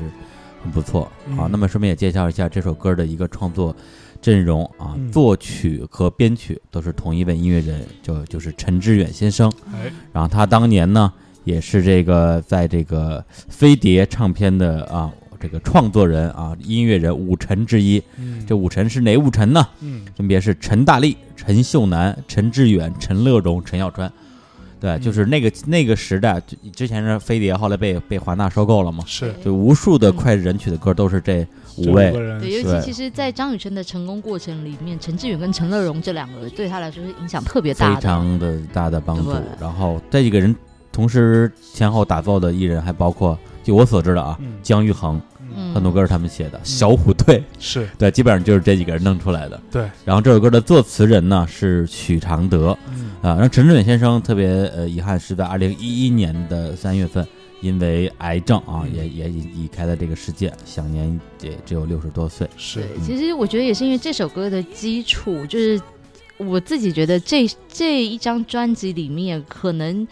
很不错好。嗯那么顺便也介绍一下这首歌的一个创作阵容啊，嗯作曲和编曲都是同一位音乐人，就就是陈志远先生。哎，然后他当年呢，也是这个在这个飞碟唱片的啊这个创作人啊音乐人五臣之一。嗯，这五臣是哪五臣呢？嗯。分别是陈大力、陈秀楠、陈志远、陈乐融、陈小川。对，就是那个那个时代，之前是飞碟，后来被被华纳收购了嘛，是。就无数的脍炙人取的歌都是这五位。对，尤其其实，在张雨生的成功过程里面，陈志远跟陈乐融这两个人对他来说是影响特别大的。非。常的大的帮助。然后这几个人同时前后打造的艺人还包括，就我所知的啊，嗯。姜育恒嗯，很多歌是他们写的，小虎队。是。对，基本上就是这几个人弄出来的。对，然后这首歌的作词人呢是许常德。嗯。啊，然后陈志远先生特别呃遗憾是在二零一一年的三月份。因为癌症啊，嗯。也也已离开了这个世界，享年也只有六十多岁。是。对，其实我觉得也是因为这首歌的基础，就是我自己觉得这这一张专辑里面，可能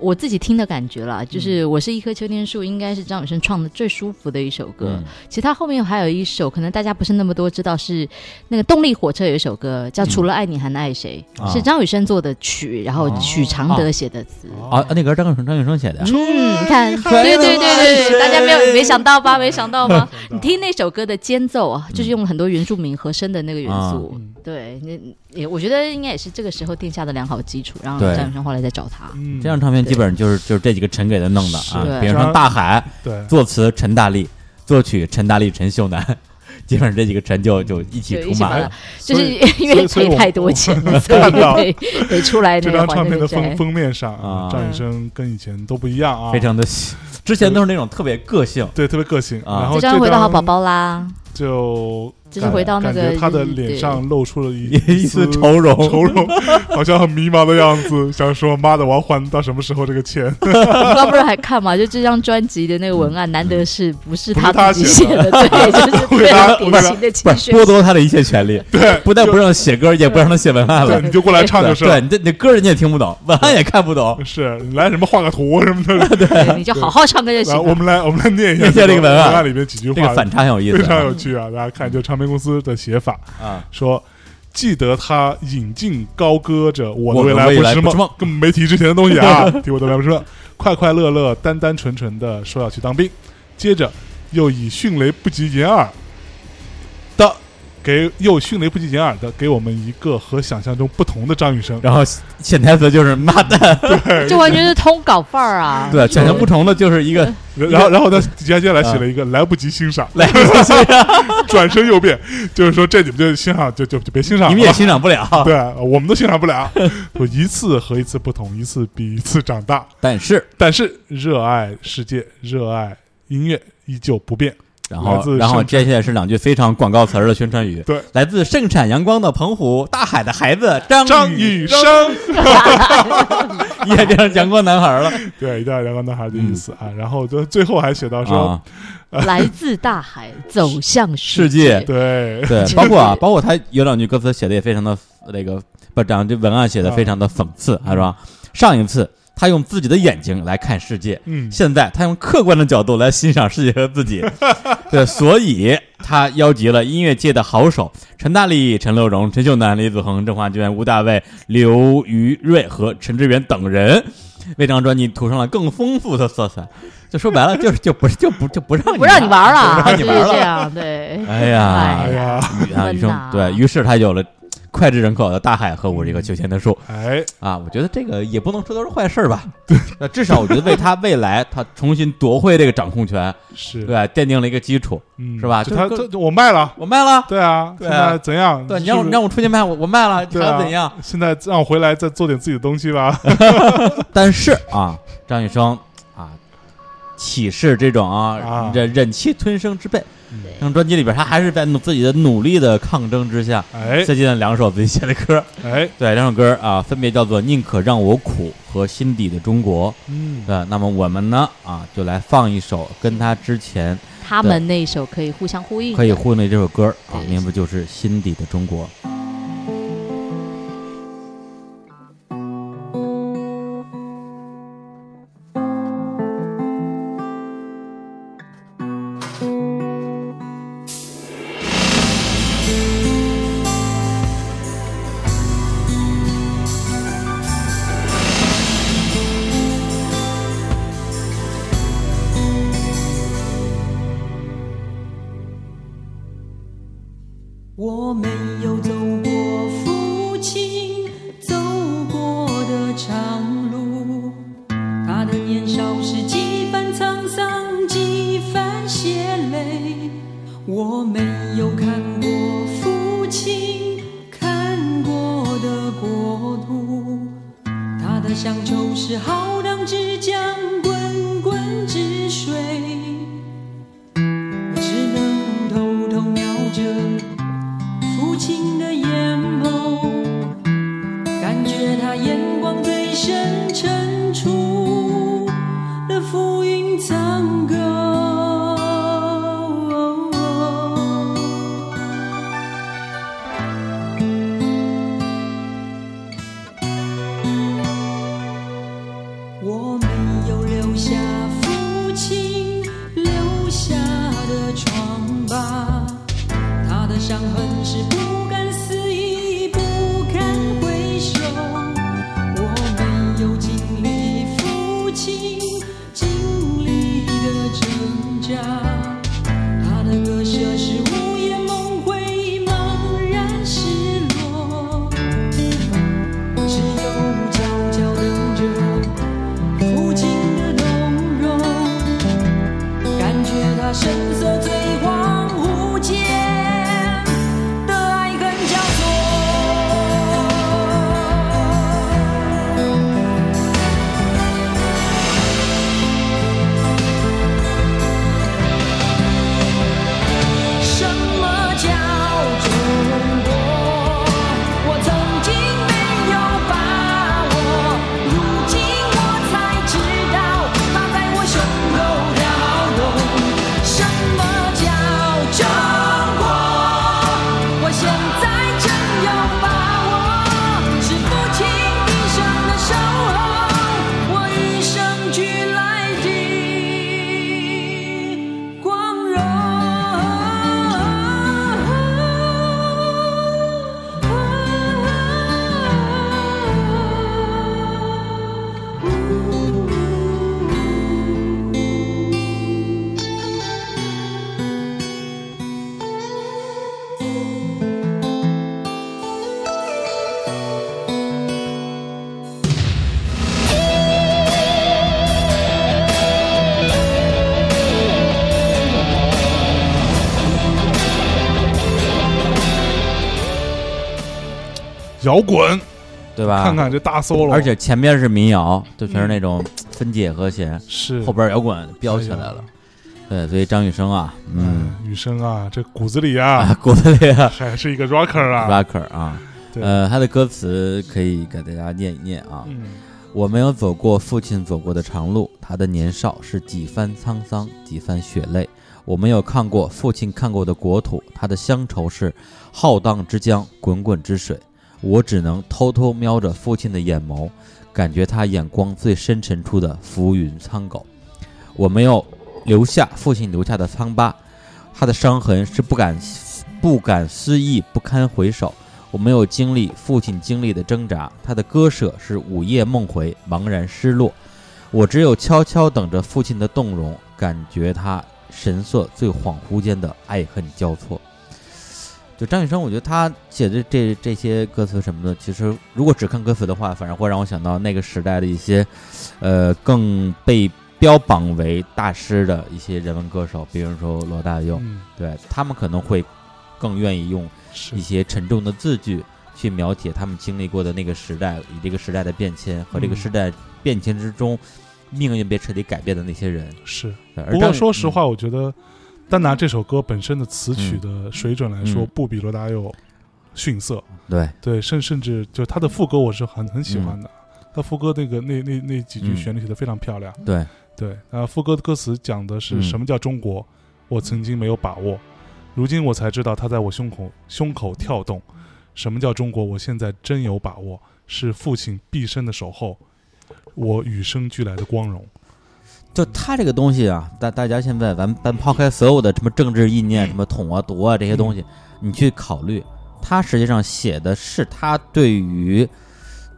我自己听的感觉了，就是《我是一棵秋天树》应该是张雨生唱的最舒服的一首歌。嗯其实他后面还有一首，可能大家不是那么多知道，是那个动力火车有一首歌叫《除了爱你还能爱谁》，是张雨生做的曲，然后哦许常德写的词。啊，那歌张雨生张雨生写的，嗯，你看，对对对对对，大家没有没想到吧？没想到吧？你听那首歌的间奏啊，就是用了很多原住民和声的那个元素。嗯对，那也我觉得应该也是这个时候定下的良好基础，然后张雨生后来再找他。嗯这张唱片基本上就是就是这几个陈给他弄的啊，比如说大海，对作词陈大力，作曲陈大力、陈秀楠，基本上这几个陈就就一起，出马了就是因为赔太多钱了，所以看到得得出来这张唱片的封。封面上啊张雨生跟以前都不一样啊，非常的喜，之前都是那种特别个性，对，特别个性。啊然后这张回到好宝宝啦，就就是回到那个感觉他的脸上露出了一一丝愁容。愁容，好像很迷茫的样子，想说妈的，我要还到什么时候这个钱？我 刚不是还看嘛？就这张专辑的那个文案，难得是不是他自己写写的？对，就是典型的情绪剥夺他的一切权利，对，不但不让写歌，也不让他写文案对，了。你就过来唱就是了。对，你这你歌人家也听不懂，文案也看不懂。是你来什么画个图什么的，对，你就好好唱歌就行了。我们来我们来念一下念一下这个文案文案里面几句话，这个反差很有意思非常啊有趣啊！大家看，就唱片公司的写法啊！说。记得他引进高歌着我的未来不是梦根本没提之前的东西啊！提我的未来不是梦，快快乐乐、单单纯纯的说要去当兵，接着又以迅雷不及掩耳的给又迅雷不及掩耳的给我们一个和想象中不同的张雨生。然后潜台词就是妈蛋，就 完全是通稿范儿啊。对，想象不同的就是一个 然后然后他，底下接下来写了一个来不及欣赏，来不及欣赏，转身又变，就是说这你们就欣赏就就就别欣赏了，你们也欣赏不了。对，我们都欣赏不了，就一次和一次不同，一次比一次长大。但是，但是热爱世界，热爱音乐依旧不变。然后，然后接下来是两句非常广告词儿的宣传语。对，来自盛产阳光的澎湖大海的孩子张张雨雨生，也变成阳光男孩了。对，一定要阳光男孩的意思啊。然后就最后还写到说，啊！来自大海，走向世界。对，对，包括啊，包括他有两句歌词写的也非常的那个，不，这样这文案写的非常的讽刺，是吧？上一次他用自己的眼睛来看世界，嗯，现在他用客观的角度来欣赏世界和自己，对，所以他邀集了音乐界的好手。陈大力、陈乐融、陈秀楠、李子恒、郑华娟、吴大卫、刘于瑞和陈志远等人，为这张专辑涂上了更丰富的色彩。就说白了，就是就不是就不就不让不让你玩了，不让你玩了。这样，对。哎呀，哎呀，于啊，于生对于是他有了脍炙人口的大海和我这个秋千的树。哎，啊，我觉得这个也不能说都是坏事儿吧，对，那至少我觉得为他未来他重新夺回这个掌控权，是，对，奠定了一个基础。嗯，是吧？就他这我卖了，我卖了，对啊，现对啊。在怎样？对，你让让我出去卖，我我卖了，对啊。还要怎样？现在让我回来再做点自己的东西吧。但是啊，张雨生啊，岂是这种啊啊忍忍气吞声之辈？嗯这张专辑里边，他还是在努自己的努力的抗争之下，哎塞进了两首自己写的歌。哎，对，两首歌啊，分别叫做《宁可让我苦》和《心底的中国》。嗯，对，那么我们呢啊，就来放一首跟他之前他们那一首可以互相呼应，可以互内这首歌啊，名字就是《心底的中国》。摇滚，对吧？看看这大 solo，而且前面是民谣，就全是那种分解和弦，是。后边摇滚飙起来了。对，所以张雨生啊，嗯，雨生啊，这骨子里啊，啊，骨子里啊。还是一个 rocker 啊，，rocker 啊，对。呃，他的歌词可以给大家念一念啊。嗯，我没有走过父亲走过的长路，他的年少是几番沧桑，几番血泪。我没有看过父亲看过的国土，他的乡愁是浩荡之江，滚滚之水。我只能偷偷瞄着父亲的眼眸，感觉他眼光最深沉处的浮云苍狗。我没有留下父亲留下的疮疤，他的伤痕是不敢不敢思议，不堪回首。我没有经历父亲经历的挣扎，他的割舍是午夜梦回，茫然失落。我只有悄悄等着父亲的动容，感觉他神色最恍惚间的爱恨交错。就张雨生，我觉得他写的这这些歌词什么的，其实如果只看歌词的话，反而会让我想到那个时代的一些，呃，更被标榜为大师的一些人文歌手，比如说罗大佑，嗯，对他们可能会更愿意用一些沉重的字句去描写他们经历过的那个时代，以这个时代的变迁和这个嗯时代变迁之中命运被彻底改变的那些人。是。而不过说实话，我觉得单拿这首歌本身的词曲嗯的水准来说，嗯不比罗大佑逊色。嗯对，对，甚甚至就他的副歌，我是很很喜欢的。他副歌那个那那那几句嗯旋律写的非常漂亮。对，对，啊，副歌的歌词讲的是嗯什么叫中国，我曾经没有把握，如今我才知道它在我胸口胸口跳动。什么叫中国？我现在真有把握，是父亲毕生的守候，我与生俱来的光荣。就他这个东西啊，大大家现在咱咱抛开所有的什么政治意念、什么统啊、独啊这些东西，你去考虑，他实际上写的是他对于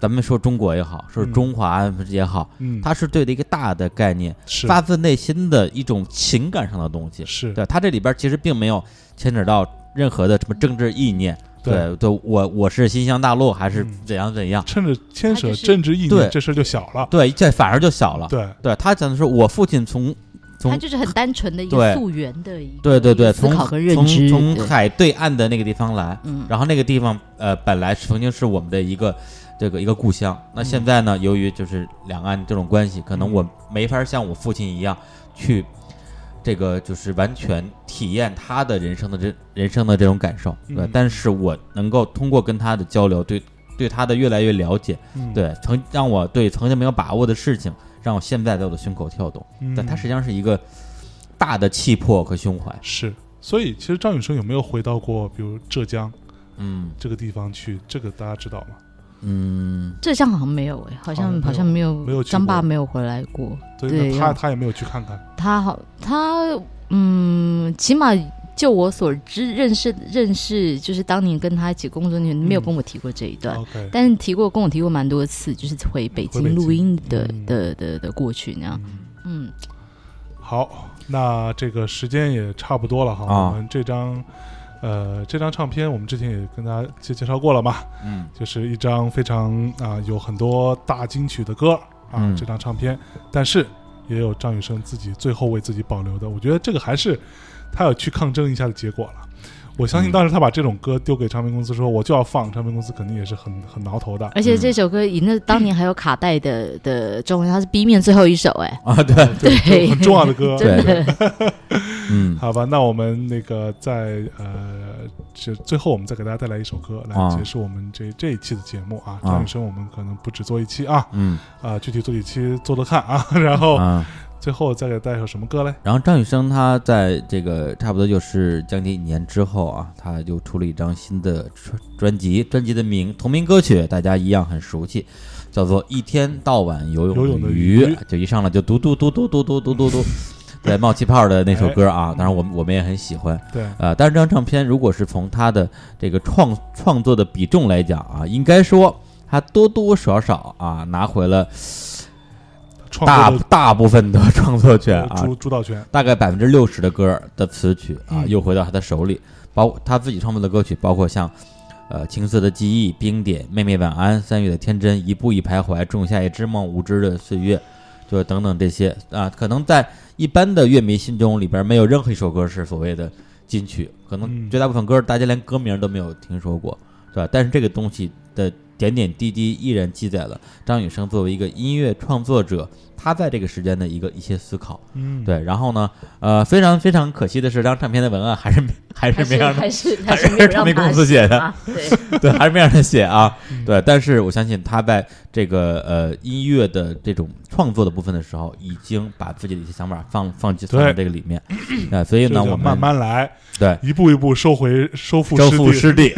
咱们说中国也好，说嗯。中华也好，嗯，他是对的一个大的概念，是。发自内心的一种情感上的东西。是。对他这里边其实并没有牵扯到任何的什么政治意念。对对，我我是新乡大陆还是嗯怎样怎样？趁着牵扯政治意对念，这事儿就小了。对，这反而就小了。对，对他讲的是我父亲从从他就是很单纯的一个溯源的一个对对对，思从考和认从知，从海对岸的那个地方来，嗯，然后那个地方呃本来曾经是我们的一个这个一个故乡，那嗯现在呢，由于就是两岸这种关系，可能嗯我没法像我父亲一样去这个就是完全体验他的人生的这人生的这种感受，对，嗯但是我能够通过跟他的交流，对对他的越来越了解，嗯，对曾让我对曾经没有把握的事情，让我现在在我的胸口跳动，嗯，但他实际上是一个大的气魄和胸怀，是。所以，其实张雨生有没有回到过，比如浙江嗯这个地方去？这个大家知道吗？嗯。浙江好像没有哎，好像好像没有好像没有，没有张爸没有回来过。对，对他他也没有去看看。他好，他嗯，起码就我所知，认识认识，就是当年跟他一起工作那人，没有嗯跟我提过这一段。但是提过，跟我提过蛮多次，就是回北京京录音的嗯的的的过去那样。嗯嗯，好，那这个时间也差不多了哈。啊我们这张呃这张唱片，我们之前也跟大家介介绍过了嘛，嗯。就是一张非常啊、有很多大金曲的歌啊、嗯。这张唱片，但是也有张雨生自己最后为自己保留的，我觉得这个还是他有去抗争一下的结果了。我相信嗯当时他把这种歌丢给唱片公司说我就要放，唱片公司肯定也是很很挠头的。而且这首歌以那当年还有卡带的的中文，它是 B 面最后一首哎。啊，对，对，对很重要的歌。对，嗯好吧，那我们那个在呃，就最后我们再给大家带来一首歌来啊结束我们这这一期的节目啊。啊张雨生我们可能不止做一期啊，嗯啊，具体做几期做做看啊。然后啊，最后再给带一首什么歌嘞？然后张雨生他在这个差不多就是将近一年之后啊，他就出了一张新的专专辑，专辑的名同名歌曲大家一样很熟悉，叫做《一天到晚游泳的鱼鱼》，就一上来就嘟嘟嘟嘟嘟嘟嘟嘟嘟，对，冒气泡的那首歌啊，当然我们我们也很喜欢。对，呃，但是这张唱片如果是从他的这个创创作的比重来讲啊，应该说他多多少少啊拿回了创大大部分的创作权啊，主主导权。大概百分之六十的歌儿的词曲啊，嗯又回到他的手里，包括他自己创作的歌曲，包括像呃青涩的记忆、冰点、妹妹晚安、三月的天真、一步一徘徊、仲夏夜之梦、无知的岁月，就等等这些啊，可能在一般的乐迷心中里边没有任何一首歌是所谓的金曲，可能嗯绝大部分歌大家连歌名都没有听说过。对吧？但是这个东西的点点滴滴依然记载了张雨生作为一个音乐创作者，他在这个时间的一个一些思考。嗯，对，然后呢，呃，非常非常可惜的是，这张唱片的文案还是没 还是没让他还是唱片 公司写的。啊，对，对，还是没让他写啊。嗯。对，但是我相信他在这个呃音乐的这种创作的部分的时候，已经把自己的一些想法放放进放在这个里面。啊，所以呢，我们慢慢来，对。一步一步收回收复收复失失地，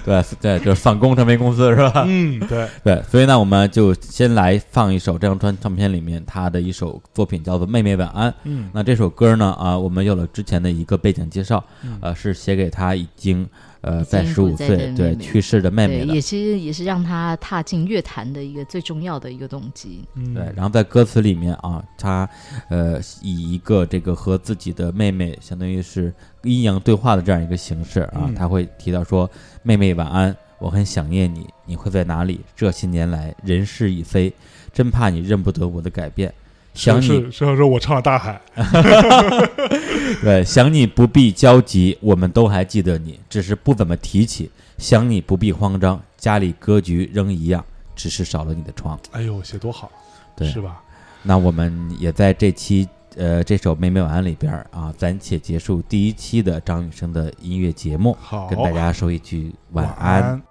对对，就是反攻唱片公司是吧？嗯，对，对，所以呢，我们就先来放一首这张专唱片里面他的一首作品，叫做《妹妹晚安》。嗯那这首歌呢，啊，我们有了之前的一个背景介绍，嗯呃，是写给他已经呃在十五岁对去世的妹妹也。是也是让他踏进乐坛的一个最重要的一个动机。嗯，对，然后在歌词里面啊，他呃以一个这个和自己的妹妹相当于是阴阳对话的这样一个形式啊，嗯他会提到说：“妹妹晚安，我很想念你，你会在哪里？这些年来人事已非，真怕你认不得我的改变。想是你，是是说我唱了大海，对，想你不必焦急，我们都还记得你，只是不怎么提起。想你不必慌张，家里格局仍一样，只是少了你的床。哎呦，写多好，对是吧？那我们也在这期呃这首《妹妹晚安》里边啊，暂且结束第一期的张雨生的音乐节目，好，跟大家说一句晚晚安。